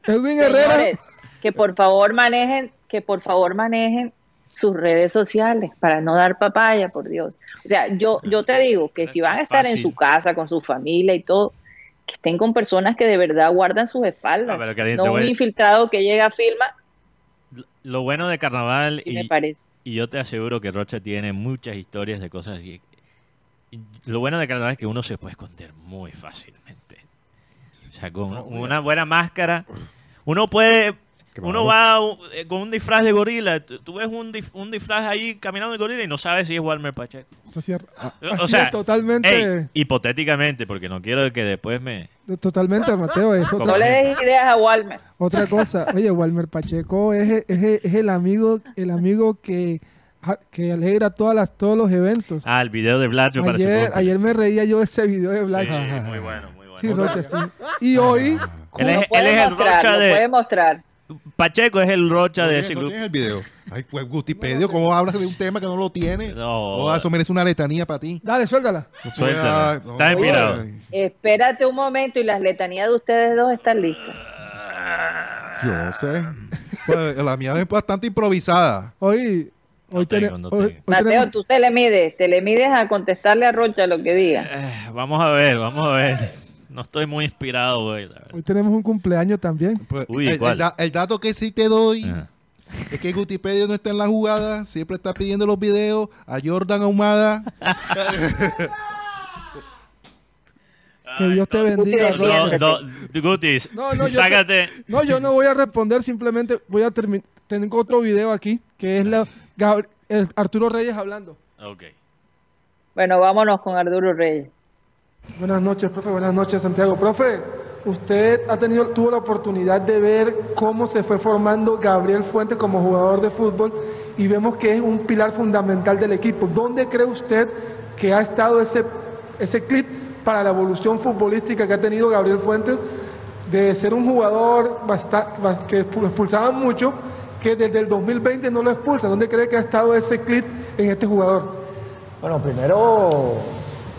Edwin Herrera. Señores, que por favor manejen, que por favor manejen sus redes sociales para no dar papaya, por Dios. O sea, yo, yo te digo que si van a estar en su casa con su familia y todo, que estén con personas que de verdad guardan sus espaldas. Karina, no un voy- infiltrado que llega a filma, Lo bueno de carnaval sí y, me parece. y yo te aseguro que Rocha tiene muchas historias de cosas así. Lo bueno de carnaval es que uno se puede esconder muy fácilmente. O sea, con una buena máscara, uno puede... Uno va eh, con un disfraz de gorila. Tú, ves un, dif- un disfraz ahí caminando de gorila y no sabes si es Walmer Pacheco. Así es, O sea, es, totalmente, Ey, hipotéticamente, porque no quiero que después me... totalmente, Mateo. Es No le des ideas a Walmer. otra cosa. Oye, Walmer Pacheco es, es, es el amigo, el amigo que, que alegra todas las, todos los eventos. Ah, el video de Blacho para ayer, ayer me reía yo de ese video de Black. Sí, muy bueno, muy bueno. Sí, Rocha, sí. Y hoy, Él es, él el mostrar, Rocha lo puede de... mostrar. Pacheco es el Rocha ¿No de ese no grupo. tienes el video? Ay, pues Gutipedio, ¿cómo hablas de un tema que no lo tienes? No. Oh, eso merece una letanía para ti. dale, suéltala. Suéltala. No. Está inspirado. Espérate un momento y las letanías de ustedes dos están listas. Yo no sé. Pues, la mía es bastante improvisada. Hoy, hoy, No tengo, no hoy- tengo. hoy Mateo, tú te le mides, te le mides a contestarle a Rocha lo que diga. Eh, vamos a ver, vamos a ver. No estoy muy inspirado verdad. hoy tenemos un cumpleaños también. Pues, Uy, el, el ¿cuál? da- el dato que sí te doy Ajá. es que Gutipedio no está en la jugada, siempre está pidiendo los videos a Jordan Ahumada. <laughs> Que Dios te bendiga. No, no, Gutis, No, no, yo sácate. No, yo no voy a responder, simplemente voy a terminar. Tengo otro video aquí, que es la, Arturo Reyes hablando. Ok. Bueno, vámonos con Arturo Reyes. Buenas noches, profe. Buenas noches, Santiago. Profe, usted ha tenido, tuvo la oportunidad de ver cómo se fue formando Gabriel Fuentes como jugador de fútbol y vemos que es un pilar fundamental del equipo. ¿Dónde cree usted que ha estado ese, ese clip para la evolución futbolística que ha tenido Gabriel Fuentes de ser un jugador que lo expulsaban mucho, que desde el 2020 no lo expulsan? ¿Dónde cree que ha estado ese clip en este jugador? Bueno, primero,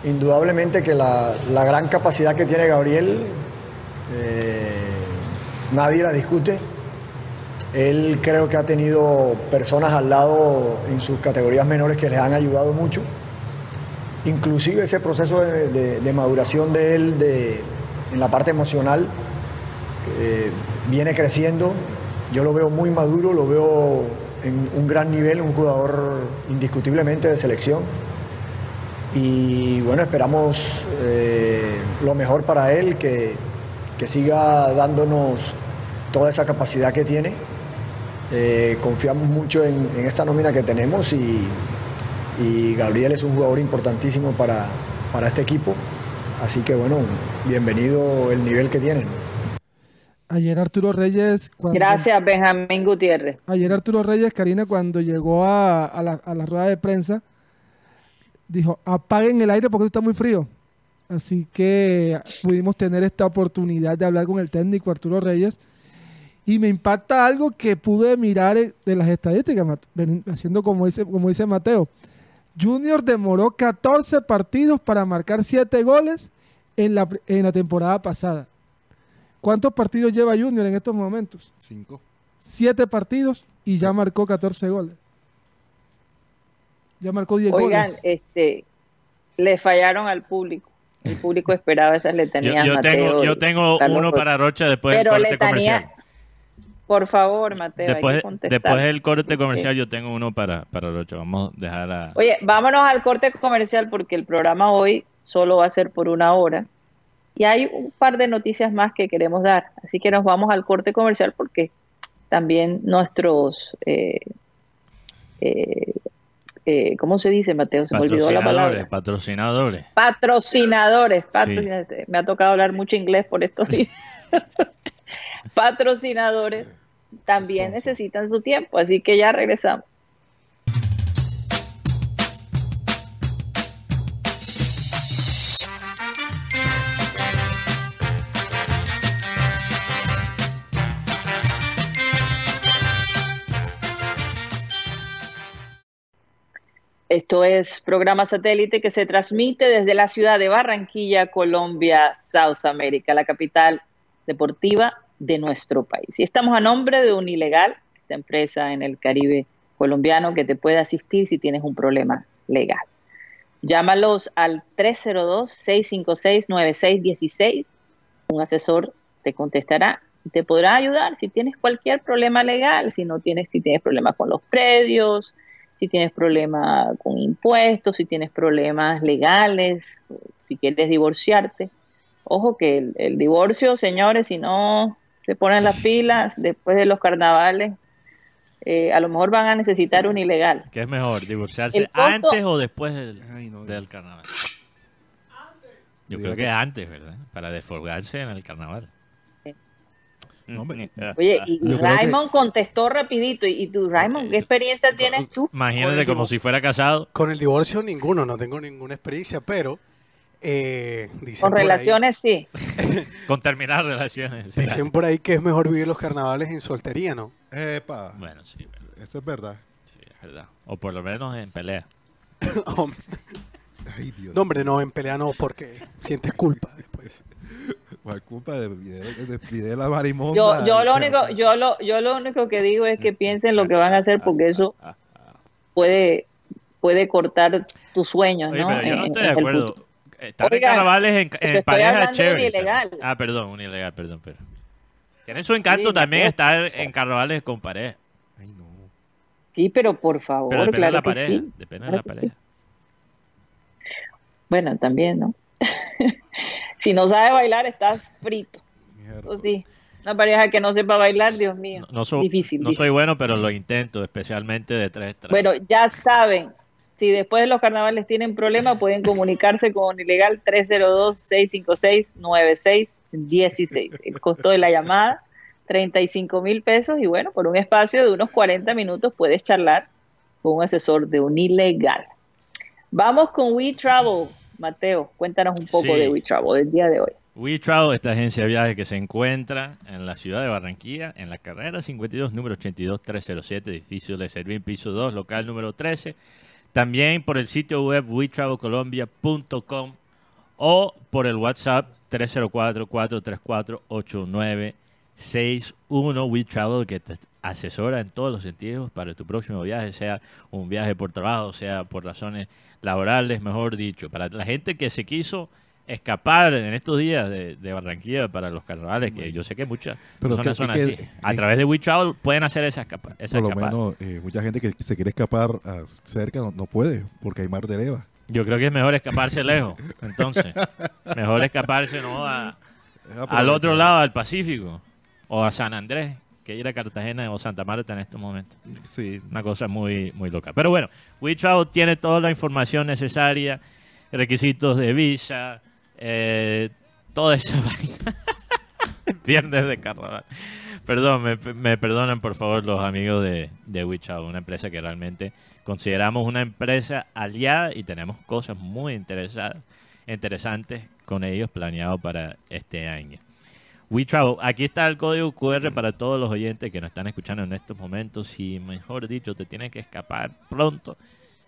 indudablemente que la, la gran capacidad que tiene Gabriel, eh, nadie la discute. Él creo que ha tenido personas al lado en sus categorías menores que le han ayudado mucho. Inclusive ese proceso de, maduración de él de- en la parte emocional eh, viene creciendo. Yo lo veo muy maduro, lo veo en un gran nivel, un jugador indiscutiblemente de selección. Y bueno, esperamos eh, lo mejor para él, que, que siga dándonos toda esa capacidad que tiene. Eh, confiamos mucho en, en esta nómina que tenemos y, y Gabriel es un jugador importantísimo para, para este equipo. Así que bueno, bienvenido el nivel que tienen. Ayer Arturo Reyes. Cuando, Gracias, Benjamín Gutiérrez. Ayer Arturo Reyes, Karina, cuando llegó a, a la, a la rueda de prensa, dijo: apaguen el aire porque está muy frío. Así que pudimos tener esta oportunidad de hablar con el técnico Arturo Reyes. Y me impacta algo que pude mirar de las estadísticas, haciendo como dice, como dice Mateo. Junior demoró 14 partidos para marcar 7 goles en la, en la temporada pasada. ¿Cuántos partidos lleva Junior en estos momentos? Cinco. 7 partidos y ya marcó 14 goles. Ya marcó 10 Oigan, goles. este, le fallaron al público. El público esperaba esas <laughs> Yo, letanías. yo Mateo tengo, yo tengo Carlos uno para Rocha después Pero del corte letanía, comercial. por favor, Mateo, hay Después, que contestar. después del corte Porque- comercial yo tengo uno para, para Rocha. Vamos a dejar a... Oye, vámonos al corte comercial porque el programa hoy solo va a ser por una hora. Y hay un par de noticias más que queremos dar. Así que nos vamos al corte comercial porque también nuestros... Eh, eh, eh, ¿Cómo se dice, Mateo? Se me olvidó la palabra. patrocinadores. Patrocinadores. patrocinadores. Me ha tocado hablar mucho inglés por estos días. <laughs> Patrocinadores también necesitan su tiempo. Así que ya regresamos. Esto es programa satélite que se transmite desde la ciudad de Barranquilla, Colombia, South America, la capital deportiva de nuestro país. Y estamos a nombre de Unilegal, esta empresa en el Caribe colombiano que te puede asistir si tienes un problema legal. Llámalos al 302-656-9616. Un asesor te contestará y te podrá ayudar si tienes cualquier problema legal, si no tienes, si tienes problemas con los predios, si tienes problemas con impuestos, si tienes problemas legales, si quieres divorciarte. Ojo que el, el divorcio, señores, si no se ponen las pilas después de los carnavales, eh, a lo mejor van a necesitar un ilegal. ¿Qué es mejor, divorciarse costo- antes o después del, Ay, no, del carnaval? Yo creo que que- antes, ¿verdad? Para desfolgarse en el carnaval. No, hombre, Oye, y, y Yo creo que- Raymond contestó rapidito. ¿Y, tú, Raymond, qué experiencia tienes tú? Imagínate como si fuera casado. Con el divorcio ninguno, no tengo ninguna experiencia, pero eh, dicen, Con ahí, relaciones, sí. <laughs> Con terminar relaciones. sí. dicen por ahí que es mejor vivir los carnavales en soltería, ¿no? Epa, Bueno, sí, verdad, eso es verdad. sí, es verdad. O por lo menos en pelea. <laughs> Ay, Dios. no, hombre, no, en pelea no, porque sientes culpa después. ¿Cuál culpa de, de, de- de la marimonda? Yo, yo lo único, yo lo, yo lo único que digo es que piensen lo que van a hacer porque eso puede, puede cortar tus sueños, Oye, ¿no? pero yo no En- estoy en de acuerdo. Estar en carnavales en, en pareja de chévere. ilegal. Ah, perdón, un ilegal, perdón, pero. Tiene su encanto Sí, también estar en carnavales con pareja. Ay, no. Sí, pero por favor, Pero depende claro de la pareja. sí. Depende de la pareja. <laughs> Bueno, también, ¿no? <laughs> si no sabes bailar, estás frito. Mierda. Pues sí, una pareja que no sepa bailar, Dios mío. No, no so- difícil. no soy bueno, pero lo intento, especialmente de tres tragos. Bueno, ya saben, si después de los carnavales tienen problemas, pueden comunicarse con Ilegal 302-656-9616. El costo de la llamada, 35 mil pesos. Y bueno, por un espacio de unos 40 minutos puedes charlar con un asesor de un ilegal. Vamos con We Travel. Mateo, cuéntanos un poco Sí. de We Travel del día de hoy. We Travel, esta agencia de viajes que se encuentra en la ciudad de Barranquilla, en la carrera 52, número 82307, edificio de Servín, piso 2, local número 13. También por el sitio web wetravelcolombia.com o por el WhatsApp 304-434-8961. We Travel, que te asesora en todos los sentidos para tu próximo viaje, sea un viaje por trabajo, sea por razones laborales, mejor dicho. Para la gente que se quiso escapar en estos días de, de Barranquilla para los carnavales, que yo sé que muchas Pero personas que- son que- así. A través de We Travel pueden hacer esa, escapa, esa Por lo menos, eh, mucha gente que se quiere escapar ah, cerca no, no puede, porque hay mar de leva. Yo creo que es mejor escaparse lejos. Entonces, mejor escaparse no a, Es al otro lado, al Pacífico, o a San Andrés, que ir a Cartagena o Santa Marta en estos momentos. Sí. Una cosa muy, muy loca. Pero bueno, WeTravel tiene toda la información necesaria, requisitos de visa, eh, toda esa <laughs> vaina. Viernes de carnaval. Perdón, me, me perdonan por favor los amigos de, de WeChat, una empresa que realmente consideramos una empresa aliada y tenemos cosas muy interesadas, interesantes con ellos planeados para este año. WeTravel, aquí está el código QR para todos los oyentes que nos están escuchando en estos momentos. Si, mejor dicho, te tienes que escapar pronto,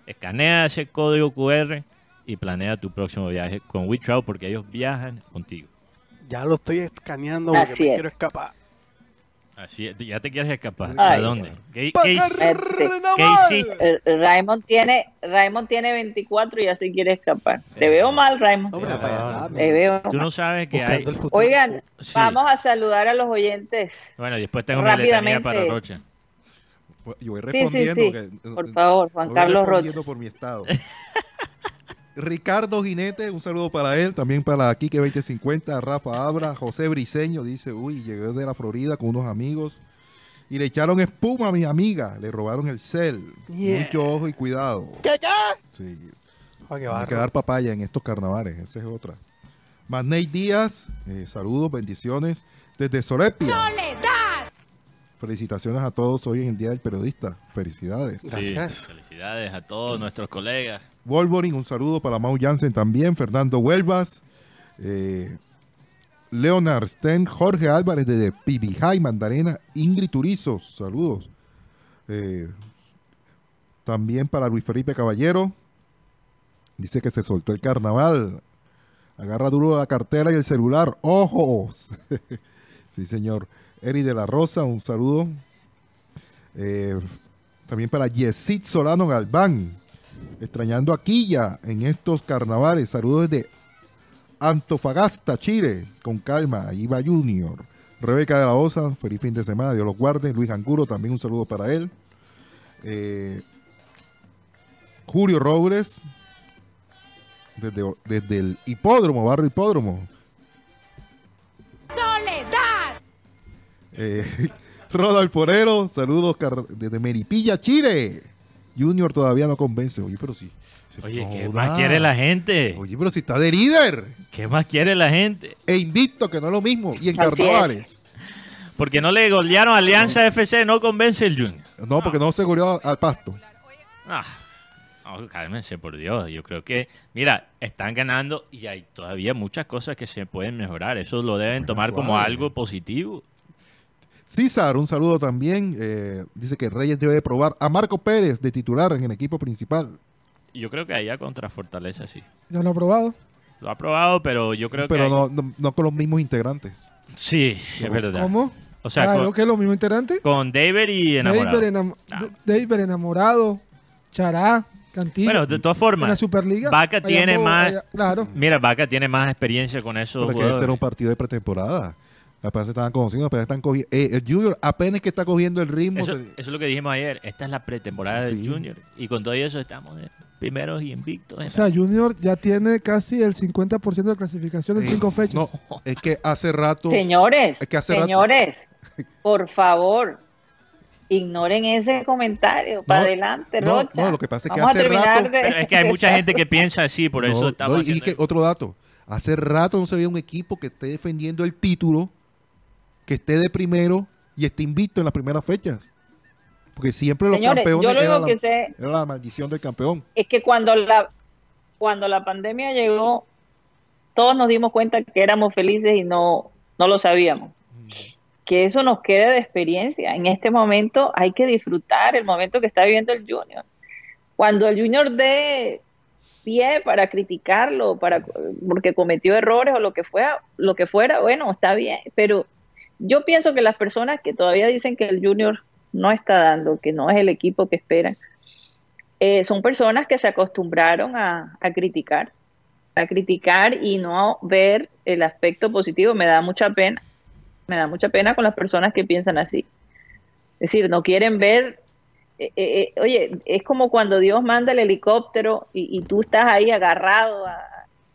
escanea ese código QR y planea tu próximo viaje con WeTravel porque ellos viajan contigo. Ya lo estoy escaneando porque Así me es. quiero escapar. Así es, ya te quieres escapar. Ay. ¿A dónde? ¿Qué, qué Este, qué hiciste? eh, Raymond tiene Raymond tiene 24 y ya se quiere escapar. Te veo mal, Raymond. Hombre. Te veo Tú mal. no sabes que hay... Oigan, Sí. vamos a saludar a los oyentes. Bueno, después tengo mi letanía para. Rocha. Yo voy Sí, sí, respondiendo. sí. que- Por favor, Juan voy Carlos respondiendo Rocha. por mi estado. <laughs> Ricardo Jinete, un saludo para él, también para Quique 2050, Rafa Abra, José Briseño, dice, uy, llegué de la Florida con unos amigos y le echaron espuma a mi amiga, le robaron el cel. Yeah. Mucho ojo y cuidado. Sí, Ah, qué va a quedar papaya en estos carnavales, esa es otra. Masney Díaz, eh, saludos, bendiciones desde Solepia. Felicitaciones a todos hoy en el Día del Periodista. Felicidades. Gracias. Sí, felicidades a todos nuestros colegas. Wolverine, un saludo para Mau Jansen también, Fernando Huelvas, eh, Leonard Sten, Jorge Álvarez de Pibijay, Mandarena, Ingrid Turizos, saludos. Eh, también para Luis Felipe Caballero, dice que se soltó el carnaval. Agarra duro la cartera y el celular. ¡Ojos! <laughs> sí, señor. Eri de la Rosa, un saludo. Eh, también para Yesid Solano Galván, extrañando a Quilla en estos carnavales. Saludos desde Antofagasta, Chile. Con calma, ahí va Junior. Rebeca de la Osa, feliz fin de semana, Dios los guarde. Luis Anguro, también un saludo para él. Eh, Julio Robles, desde, desde el hipódromo, barrio hipódromo. Eh, <laughs> Rodolfo Forero, saludos desde Meripilla, Chile. Junior todavía no convence. Oye, pero sí. Oye, ¿qué más quiere la gente? Oye, pero si está de líder. ¿Qué más quiere la gente? E invicto, que no es lo mismo. Y en Así carnavales. Porque no le golearon a Alianza FC, no convence el Junior. No, porque no se goleó al pasto. Ah, no, cálmense, por Dios. Yo creo que, mira, están ganando y hay todavía muchas cosas que se pueden mejorar. Eso lo deben tomar como algo positivo. César, un saludo también. eh, dice que Reyes debe probar a Marco Pérez de titular en el equipo principal. Yo creo que allá contra Fortaleza sí. ¿Ya lo ha probado? Lo ha probado, pero yo creo pero que... no, no, no con los mismos integrantes. Sí, es verdad. ¿Cómo? O sea, claro con, que es lo mismo integrante. con David y enamorado. David, enam- Ah. David enamorado, Chará, Cantillo. Bueno, de todas en formas, la Superliga. Vaca tiene más... allá- claro. Mira, Vaca tiene más experiencia con esos Porque ese era jugadores. un partido de pretemporada. Apenas se estaban conociendo, apenas están cogiendo. el Junior apenas que está cogiendo el ritmo. Eso, se- eso es lo que dijimos ayer. Esta es la pretemporada Sí. del Junior. Y con todo eso estamos primeros y invictos. O sea, Junior ya tiene casi el 50% de clasificación en Eh, cinco fechas. No, es que hace rato. Señores, Es que hace rato- señores, <laughs> por favor, ignoren ese comentario. Para No, adelante, no, Rocha. no, lo que pasa es que Vamos a hace terminar rato- de- Pero es que hay mucha gente que piensa así, por eso estamos no, y que otro dato. Hace rato no se veía un equipo que esté defendiendo el título, que esté de primero y esté invicto en las primeras fechas. Porque siempre los Señores, campeones yo lo era la, que sé era la maldición del campeón. es que cuando la, cuando la pandemia llegó, todos nos dimos cuenta que éramos felices y no, no lo sabíamos. Que eso nos quede de experiencia. En este momento hay que disfrutar el momento que está viviendo el Junior. Cuando el Junior dé pie para criticarlo, para porque cometió errores o lo que fuera, lo que fuera, bueno, está bien, pero yo pienso que las personas que todavía dicen que el Junior no está dando, que no es el equipo que esperan, eh, son personas que se acostumbraron a, a criticar, a criticar y no ver el aspecto positivo. Me da mucha pena, me da mucha pena con las personas que piensan así. Es decir, no quieren ver, eh, eh, oye, es como cuando Dios manda el helicóptero y, y tú estás ahí agarrado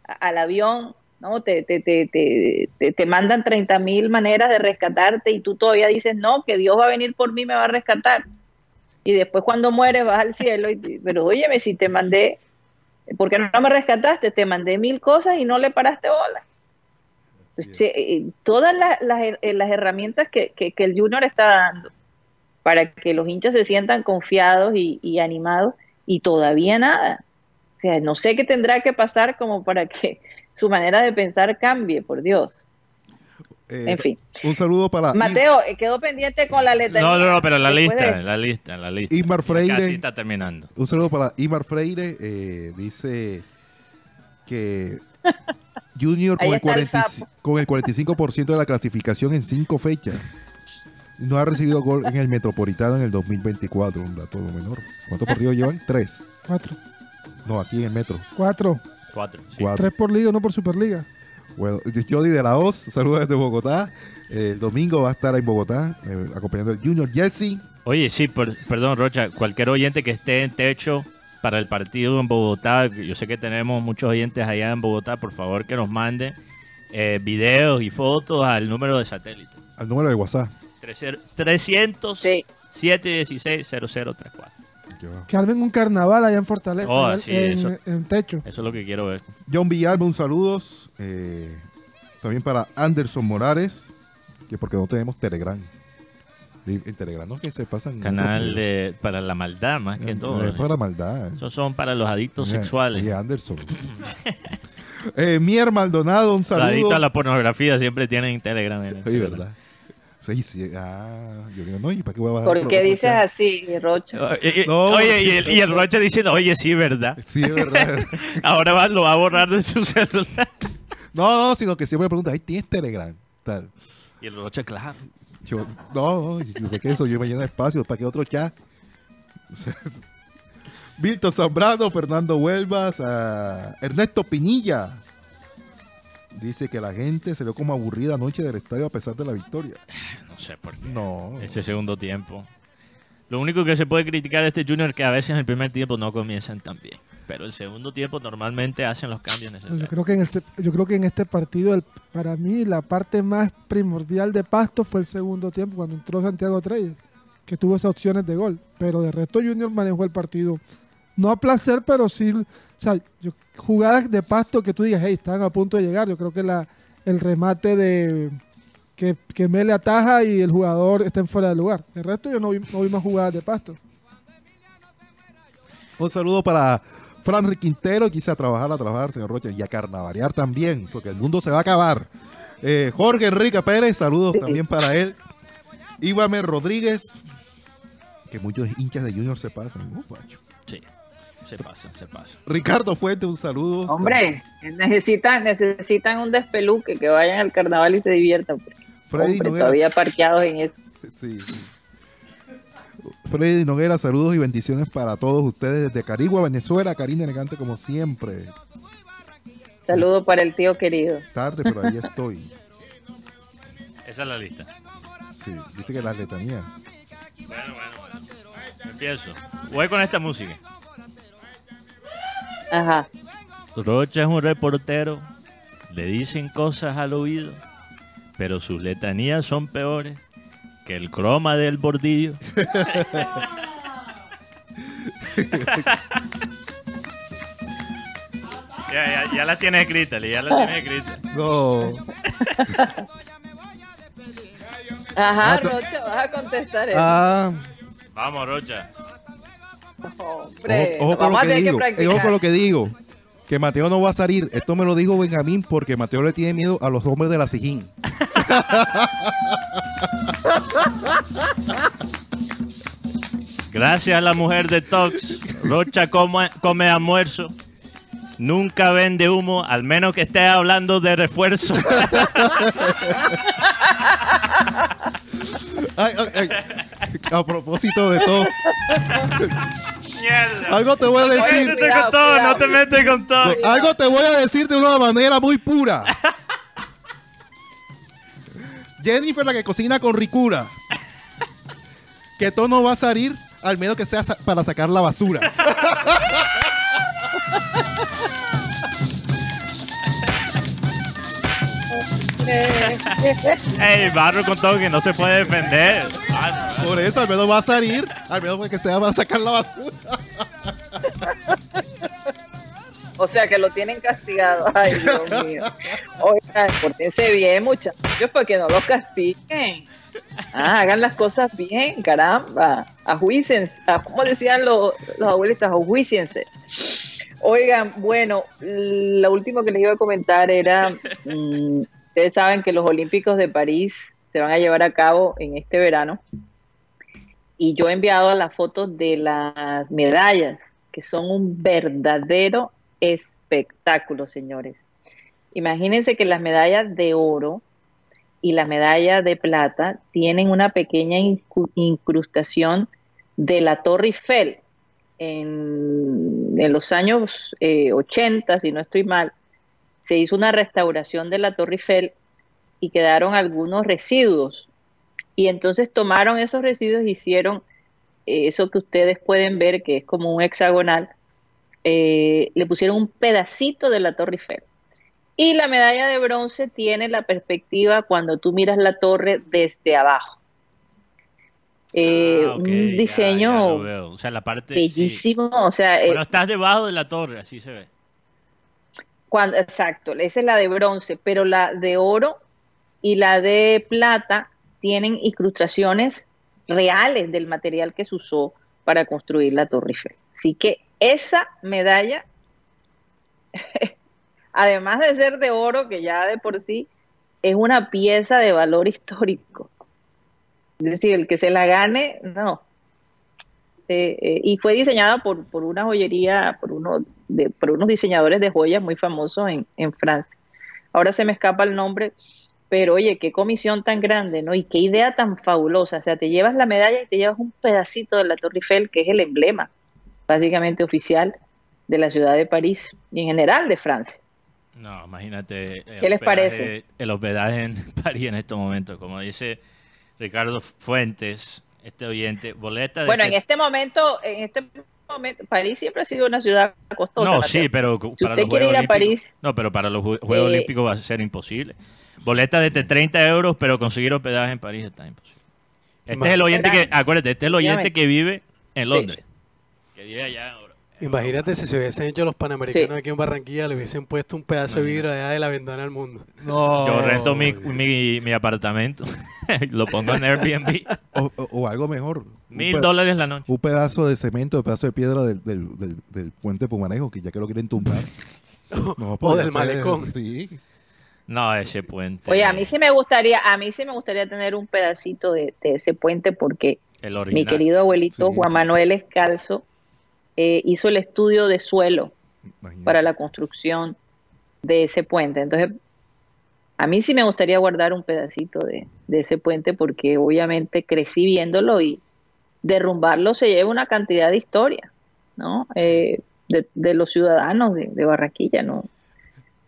al avión ¿no? Te, te, te, te, te, te mandan 30 mil maneras de rescatarte y tú todavía dices, no, que Dios va a venir por mí, me va a rescatar. Y después cuando mueres vas al cielo, y, pero óyeme, si te mandé, ¿por qué no me rescataste? Te mandé mil cosas y no le paraste bola. Entonces, todas las, las, eh, las herramientas que, que, que el Junior está dando para que los hinchas se sientan confiados y, y animados y todavía nada. O sea, no sé qué tendrá que pasar como para que su manera de pensar cambie, por Dios. Eh, En fin. Un saludo para Mateo, eh, quedó pendiente con la letra. No, no, no, pero la de lista, la lista, la lista. Imar Freire. Casi está terminando. Un saludo para Imar Freire. eh, dice que <laughs> Junior con el, está el 40 sapo. con el 45% de la clasificación en cinco fechas. No ha recibido gol en el Metropolitano en el 2024. Un dato no menor. ¿Cuántos partidos llevan? Tres. Cuatro. No, aquí en el Metro. Cuatro. Cuatro. sí. Cuatro. Tres por liga, no por Superliga. Bueno, Jody de la Hoz, saludos desde Bogotá. Eh, el domingo va a estar en Bogotá eh, acompañando al Junior Jesse. Oye, sí, por- perdón, Rocha, cualquier oyente que esté en techo para el partido en Bogotá, yo sé que tenemos muchos oyentes allá en Bogotá, por favor que nos mande eh, videos y fotos al número de satélite. Al número de WhatsApp. 300 Sí. 716 0034. Que armen un carnaval allá en Fortaleza. Oh, en, sí, en- eso. en techo. Eso es lo que quiero ver. John Villalba, un saludos. eh, también para Anderson Morales, que porque no tenemos Telegram. Y En Telegram no que se pasan. Canal de, para la maldad, más que todo. Es para maldad. Esos son para los adictos sexuales. oye, Anderson. <laughs> eh, Mier Maldonado, un Los adictos saludo. a la pornografía siempre tienen Telegram. sí, verdad. Sí, sí. Ah, yo digo, no, ¿y para qué voy a bajar ¿Por qué dices así, Rocha? Oye, y- No. oye, y el, y el Roche diciendo, oye, sí, ¿verdad? Sí, es verdad. <laughs> Ahora va- lo va a borrar de su celular. no, no, sino que siempre me preguntan, ¿ahí tienes Telegram? Tal. Y el Roche, claro. Yo, no, yo, ¿de qué eso? Yo me lleno de espacio, ¿para qué otro chat? <laughs> O sea, Milton Zambrano, Fernando Huelvas, a Ernesto Pinilla. Dice que la gente se dio como aburrida anoche del estadio a pesar de la victoria. <sighs> No sé por qué. No. Ese segundo tiempo. Lo único que se puede criticar de este Junior es que a veces en el primer tiempo no comienzan tan bien. Pero el segundo tiempo normalmente hacen los cambios Yo necesarios. creo que en el yo creo que en este partido el- para mí la parte más primordial de Pasto fue el segundo tiempo cuando entró Santiago Treyes, que tuvo esas opciones de gol, pero de resto Junior manejó el partido no a placer, pero sí, o sea, yo- jugadas de Pasto que tú digas, hey, están a punto de llegar, yo creo que la el remate de que, que Mele ataja y el jugador está en fuera de lugar. De resto yo no vi, no vi más jugadas de Pasto. Un saludo para Fran Quintero, quise a trabajar, a trabajar, señor Rocha, y a carnavalear también, porque el mundo se va a acabar. Eh, Jorge Enrique Pérez, saludos también para él. Ivame Rodríguez, que muchos hinchas de Junior se pasan. Uh. Sí, se pasa, se pasa. Ricardo Fuente, un saludo. Hombre, necesitan, necesitan un despeluque, que vayan al carnaval y se diviertan. Porque, Freddy hombre, Noguera. todavía parqueados en eso. Sí. Freddy Noguera, saludos y bendiciones para todos ustedes desde Carigua, Venezuela. Karina Elegante, como siempre. Saludo para el tío querido. Tarde, pero ahí estoy. Esa es la lista. Sí, dice que las letanías. Bueno, bueno. Empiezo. Voy con esta música. Ajá. Rocha es un reportero. Le dicen cosas al oído. Pero sus letanías son peores que el croma del bordillo. <laughs> ya, ya, ya la tienes escrita, Lee, ya la tienes escrita. No. Ajá, Ah, Rocha, vas a contestar eso. Ah, Vamos, Rocha. Hombre, ojo, ojo que digo. eh, practicar. ojo con lo que digo. Que Mateo no va a salir. Esto me lo dijo Benjamín porque Mateo le tiene miedo a los hombres de la Sijín. <laughs> Gracias a la mujer de Tox, Rocha come, come almuerzo. Nunca vende humo, al menos que esté hablando de refuerzo. <laughs> Ay, ay, ay. A propósito de todo. Mierda. Algo te voy a decir. Métete con todo, no te metes con todo. No, algo te voy a decir de una manera muy pura. Jennifer, la que cocina con ricura. Que todo no va a salir al menos que sea sa- para sacar la basura. <laughs> Ey, Barro con todo que no se puede defender. Por eso, al menos va a salir. Al menos porque sea, va a sacar la basura. O sea que lo tienen castigado. Ay, Dios <laughs> mío. Oigan, pórtense bien, muchachos, para que no los castiguen. Ah, hagan las cosas bien, caramba. Ajuícense. Ah, ¿Cómo decían los, los abuelitos? Ajuíciense. Oigan, bueno, lo último que les iba a comentar era, mm, ustedes saben que los Olímpicos de París se van a llevar a cabo en este verano y yo he enviado las fotos de las medallas, que son un verdadero espectáculo, señores. Imagínense que las medallas de oro y las medallas de plata tienen una pequeña incrustación de la Torre Eiffel. En, en los años eh, 80, si no estoy mal, se hizo una restauración de la Torre Eiffel y quedaron algunos residuos. Y entonces tomaron esos residuos e hicieron eh, eso que ustedes pueden ver, que es como un hexagonal, eh, le pusieron un pedacito de la Torre Eiffel. Y la medalla de bronce tiene la perspectiva cuando tú miras la torre desde abajo. Eh, ah, un ya, ya diseño. O sea, la parte. sí. bellísimo, o sea, eh, estás debajo de la torre, así se ve. Cuando, exacto, esa es la de bronce, pero la de oro y la de plata tienen incrustaciones reales del material que se usó para construir la Torre Eiffel. Así que esa medalla, <laughs> además de ser de oro, que ya de por sí es una pieza de valor histórico. Es decir, el que se la gane, no. Eh, eh, y fue diseñada por, por una joyería, por, uno de, por unos diseñadores de joyas muy famosos en, en Francia. Ahora se me escapa el nombre, pero oye, qué comisión tan grande, ¿no? Y qué idea tan fabulosa. O sea, te llevas la medalla y te llevas un pedacito de la Torre Eiffel, que es el emblema, básicamente oficial, de la ciudad de París y en general de Francia. No, imagínate. el ¿Qué les hospedaje- parece? El hospedaje en <laughs> París en estos momentos. Como dice Ricardo Fuentes, este oyente, boleta de. Bueno, que- en este momento, en este momento, París siempre ha sido una ciudad costosa. No, Mateo. sí, pero Si para usted los quiere Juegos ir a Olímpicos. París, No, pero para los Jue- Juegos Eh, Olímpicos va a ser imposible. Boleta de 30 euros, pero conseguir hospedaje en París está imposible. Este es el oyente que, acuérdate, este es el oyente Dígame. que vive en Sí. Londres. Que vive allá. Imagínate si se hubiesen hecho los panamericanos aquí en Barranquilla, le hubiesen puesto un pedazo de vidrio allá de la ventana al mundo. No. Yo rento mi, mi, mi apartamento, <laughs> lo pongo en Airbnb, O, o- o algo mejor. Mil dólares la noche. Un pedazo de cemento, un pedazo de piedra del, del, del, del puente Pumanejo, que ya que lo quieren tumbar. <laughs> No, O del malecón. Sí. No, ese puente. oye, a mí sí me gustaría, a mí sí me gustaría tener un pedacito de, de ese puente porque El mi querido abuelito Sí. Juan Manuel Escalzo eh, hizo el estudio de suelo Imagínate. para la construcción de ese puente. Entonces, a mí sí me gustaría guardar un pedacito de, de ese puente porque obviamente crecí viéndolo y derrumbarlo se lleva una cantidad de historia, ¿no? Eh, de, de los ciudadanos de, de Barranquilla, ¿no?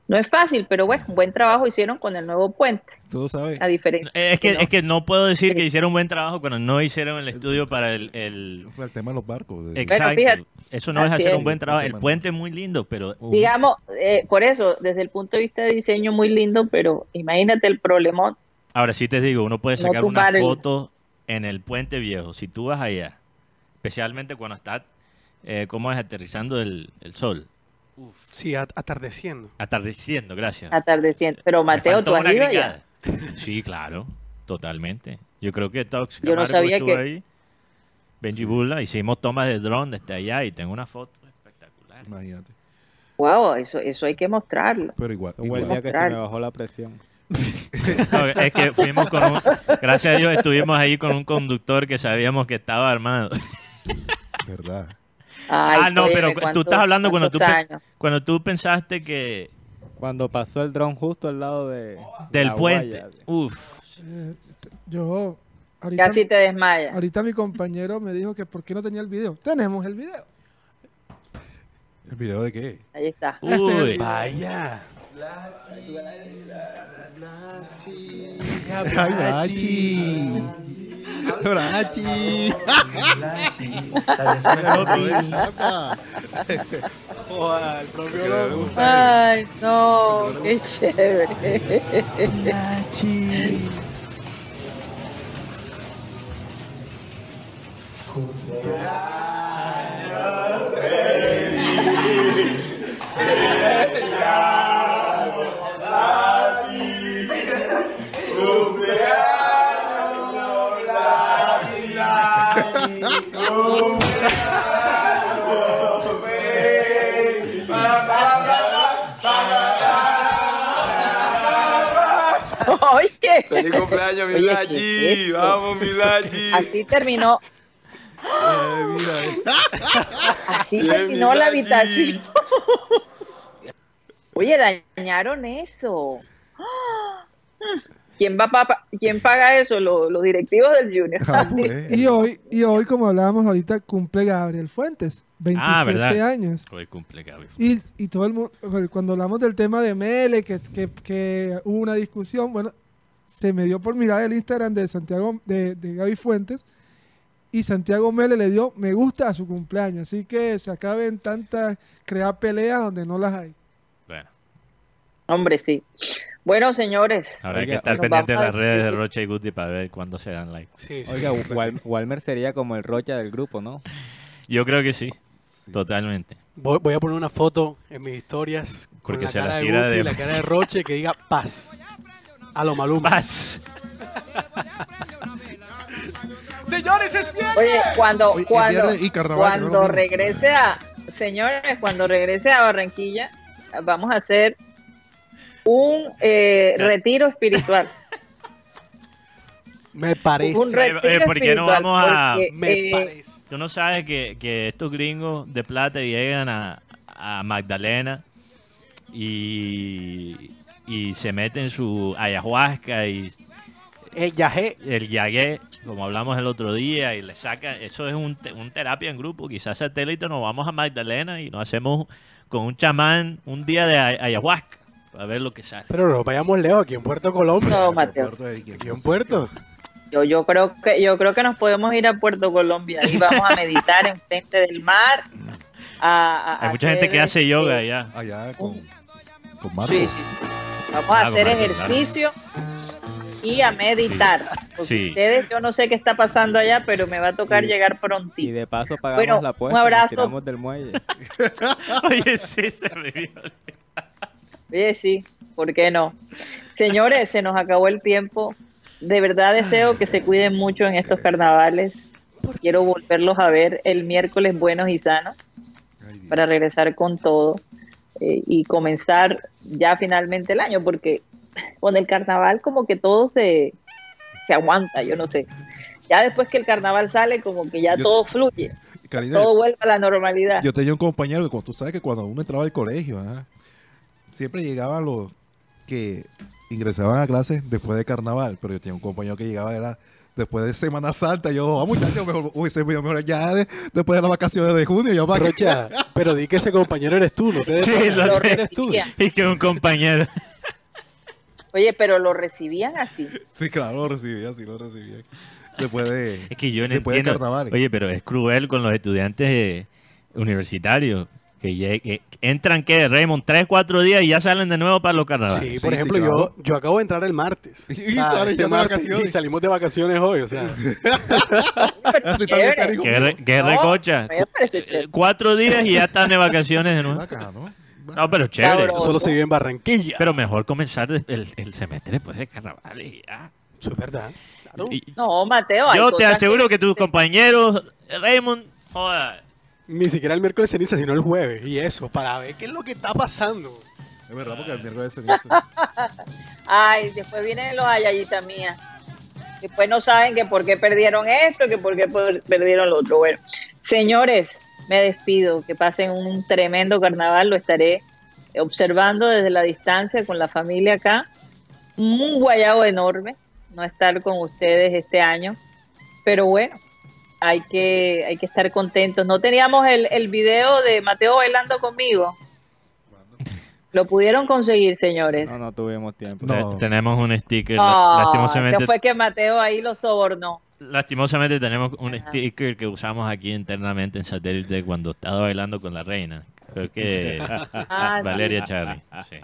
No es fácil, pero bueno, buen trabajo hicieron con el nuevo puente, Tú sabes. a diferencia. Eh, Es que, ¿no? es que no puedo decir que hicieron un buen trabajo cuando no hicieron el estudio para el... el- El tema de los barcos. de- Exacto. fíjate. Eso no es hacer es. un buen trabajo. El puente es muy lindo, pero... uh, Digamos, eh, por eso, desde el punto de vista de diseño, muy lindo, pero imagínate el problemón. Ahora sí te digo, uno puede No sacar una tumbar el- foto en el puente viejo. Si tú vas allá, especialmente cuando está, eh, ¿cómo es? Aterrizando el, el sol. Sí, at- atardeciendo. Atardeciendo, gracias. atardeciendo. Pero Mateo, tú has ido gringada. <laughs> Sí, claro, totalmente. Yo creo que Tox Yo no Camargo sabía estuvo que- ahí. Benji Bula, hicimos tomas de dron desde allá y tengo una foto espectacular. Imagínate. Wow, eso, eso hay que mostrarlo. Pero igual. Igual. día que se me bajó la presión. <laughs> No, es que fuimos con un, gracias a Dios estuvimos ahí con un conductor que sabíamos que estaba armado. ¿Verdad? Ay, ah, no, pero tú ¿cuántos- estás hablando cuando tú, años? cuando tú pensaste que Cuando pasó el dron justo al lado de del la puente. guaya. Uf. Eh, yo, ahorita, Casi te desmayas. ahorita mi compañero me dijo que por qué no tenía el video. Tenemos el video. ¿El video de qué? Ahí está. Este es Uy. Vaya. El otro, ¿eh? Anda. Joder, el propio loco. Ay, no, qué chévere. Oye. ¡Feliz cumpleaños, mi Oye, Lachi! ¿qué es eso? ¡Vamos, mi Lachi! Así terminó. Así Bien, terminó mi la habitación. Oye, dañaron eso. ¿Quién, va pa- ¿Quién paga eso? Los, los directivos del Junior. Ah, <laughs> pues. Y hoy, y hoy, como hablábamos ahorita, cumple Gabriel Fuentes, 27 Ah, ¿verdad? años. Hoy cumple Gaby. Y, y todo el mundo, cuando hablamos del tema de Mele, que, que, que hubo una discusión, bueno, se me dio por mirar el Instagram de Santiago, de, de Gaby Fuentes, y Santiago Mele le dio me gusta a su cumpleaños. Así que se acaben tantas crear peleas donde no las hay. Hombre, sí. Bueno, señores. habrá Oiga, que estar pendiente de las redes de. <laughs> Rocha y Guti para ver cuándo se dan like. Sí, sí. Oiga, Wal- Walmer sería como el Rocha del grupo, ¿no? Yo creo que sí, totalmente. Voy, voy a poner una foto en mis historias con Porque la se la cara de tira Guti de- y la cara de Roche que diga paz. A lo Maluma. Paz. <laughs> Señores, es bien. Oye, cuando, Oye, cuando, viernes y cuando regrese a, señores, cuando regrese a Barranquilla, vamos a hacer un eh, retiro espiritual. <laughs> Me parece. Un retiro eh, ¿por qué no vamos a- porque, Me eh, parece. Tú no sabes que, que estos gringos de plata llegan a, a Magdalena y, y se meten su ayahuasca y El yajé. el yagué, como hablamos el otro día, y le sacan, eso es un, te- un terapia en grupo, quizás satélite nos vamos a Magdalena y nos hacemos con un chamán un día de ay- ayahuasca para ver lo que sale. Pero no vayamos lejos, aquí en Puerto Colombia. No, Mateo. Aquí en Puerto. Yo, yo creo que yo creo que nos podemos ir a Puerto Colombia y vamos a <laughs> meditar en frente del mar. a- a Hay mucha gente que hace este, yoga allá. Allá con, con Marco. Sí, sí, sí. Vamos a Ah, hacer Marco, ejercicio y a meditar. Porque Sí. ustedes, yo no sé qué está pasando allá, pero me va a tocar Sí. llegar Y prontito. de paso pagamos Bueno, la un y nos abrazo. tiramos del muelle. <laughs> Oye, sí, se me vio. Oye, sí, ¿por qué no? Señores, se nos acabó el tiempo. De verdad deseo que se cuiden mucho en estos carnavales. Quiero volverlos a ver el miércoles buenos y sanos para regresar con todo eh, y comenzar ya finalmente el año, porque con el carnaval como que todo se, se aguanta, yo no sé. Ya después que el carnaval sale, como que ya Yo- todo fluye, Karina, todo vuelve a la normalidad. yo tenía un compañero que cuando tú sabes que cuando uno entraba al colegio, ajá, siempre llegaban los que ingresaban a clases después de carnaval, pero yo tenía un compañero que llegaba era después de Semana Santa, yo, ah, muchachos, mejor, uy, se me- mejor ya de- después de las vacaciones de junio, yo Rocha, pero di que ese compañero eres tú, no te Sí, lo Lo eres tú. recibía. <laughs> Y que un compañero. Oye, pero lo recibían así. Sí, claro, lo recibía, sí lo recibía. Después de... Es que yo no Después de carnavales. Oye, pero es cruel con los estudiantes eh, universitarios que, entran, que Raymond, tres, cuatro días y ya salen de nuevo para los carnavales. Sí, por sí, ejemplo, claro. yo, yo acabo de entrar el martes. Y de martes, vacaciones. Y salimos de vacaciones hoy, o sea. Así <laughs> también Chévere. cariño. Qué, re- qué No, recocha. eh, Cuatro días y ya están de vacaciones de nuevo. No, pero chévere. Cabrón. Eso solo se vive en Barranquilla. Pero mejor comenzar el, el semestre después de carnaval y ya. Eso es verdad. Claro. Y- No, Mateo. yo te aseguro que tus compañeros, Raymond, joda, Ni siquiera el miércoles ceniza, sino el jueves. Y eso, para ver qué es lo que está pasando. Es verdad, porque el miércoles dice. <laughs> Ay, después vienen los ayayitas mías. Después no saben que por qué perdieron esto, que por qué per- perdieron lo otro. Bueno, señores, me despido. Que pasen un tremendo carnaval. Lo estaré observando desde la distancia con la familia acá. Un guayabo enorme no estar con ustedes este año. Pero bueno, hay que, hay que estar contentos. No teníamos el, el video de Mateo bailando conmigo. Lo pudieron conseguir, señores. No, no tuvimos tiempo. No. tenemos un sticker, Ah, lastimosamente. fue que Mateo ahí lo sobornó. Lastimosamente tenemos un sticker que usamos aquí internamente en satélite cuando estaba bailando con la reina. Creo que <laughs> Ah, Valeria sí. Charly. sí.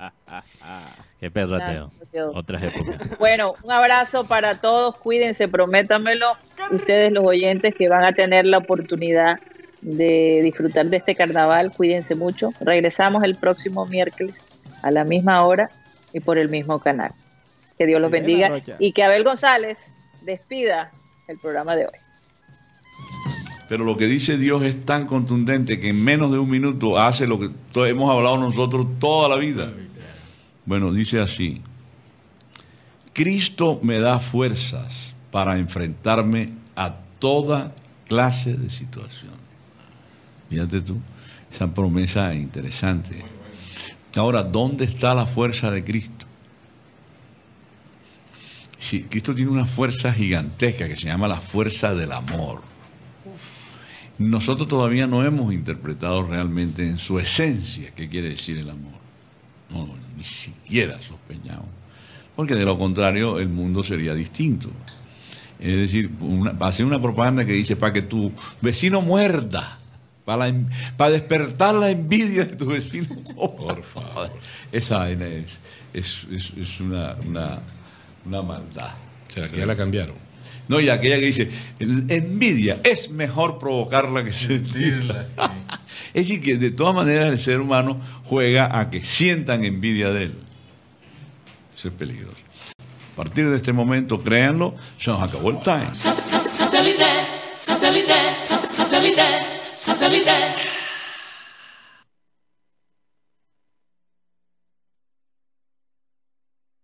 Qué perrateo. Dios. Otras épocas. <laughs> Bueno, un abrazo para todos, cuídense, prométamelo, ustedes los oyentes que van a tener la oportunidad de disfrutar de este carnaval, cuídense mucho. Regresamos el próximo miércoles a la misma hora y por el mismo canal. Que Dios los bendiga y que Abel González despida el programa de hoy. Pero lo que dice Dios es tan contundente que en menos de un minuto hace lo que hemos hablado nosotros toda la vida. Bueno, dice así. Cristo me da fuerzas para enfrentarme a toda clase de situaciones. Fíjate tú, esa promesa interesante. Ahora, ¿dónde está la fuerza de Cristo? Sí, Cristo tiene una fuerza gigantesca que se llama la fuerza del amor. Nosotros todavía no hemos interpretado realmente en su esencia qué quiere decir el amor. No, ni siquiera sospechamos. Porque de lo contrario el mundo sería distinto. Es decir, una, hacer una propaganda que dice para que tu vecino muerda, para, despertar la envidia de tu vecino. <laughs> Por favor. Esa vaina es, es, es- es una, una, una maldad. O sea, que ya la cambiaron. No, y aquella que dice, "El- envidia, es mejor provocarla que sentirla. <laughs> es decir, que de todas maneras el ser humano juega a que sientan envidia de él. Eso es peligroso. A partir de este momento, créanlo, se nos acabó el time.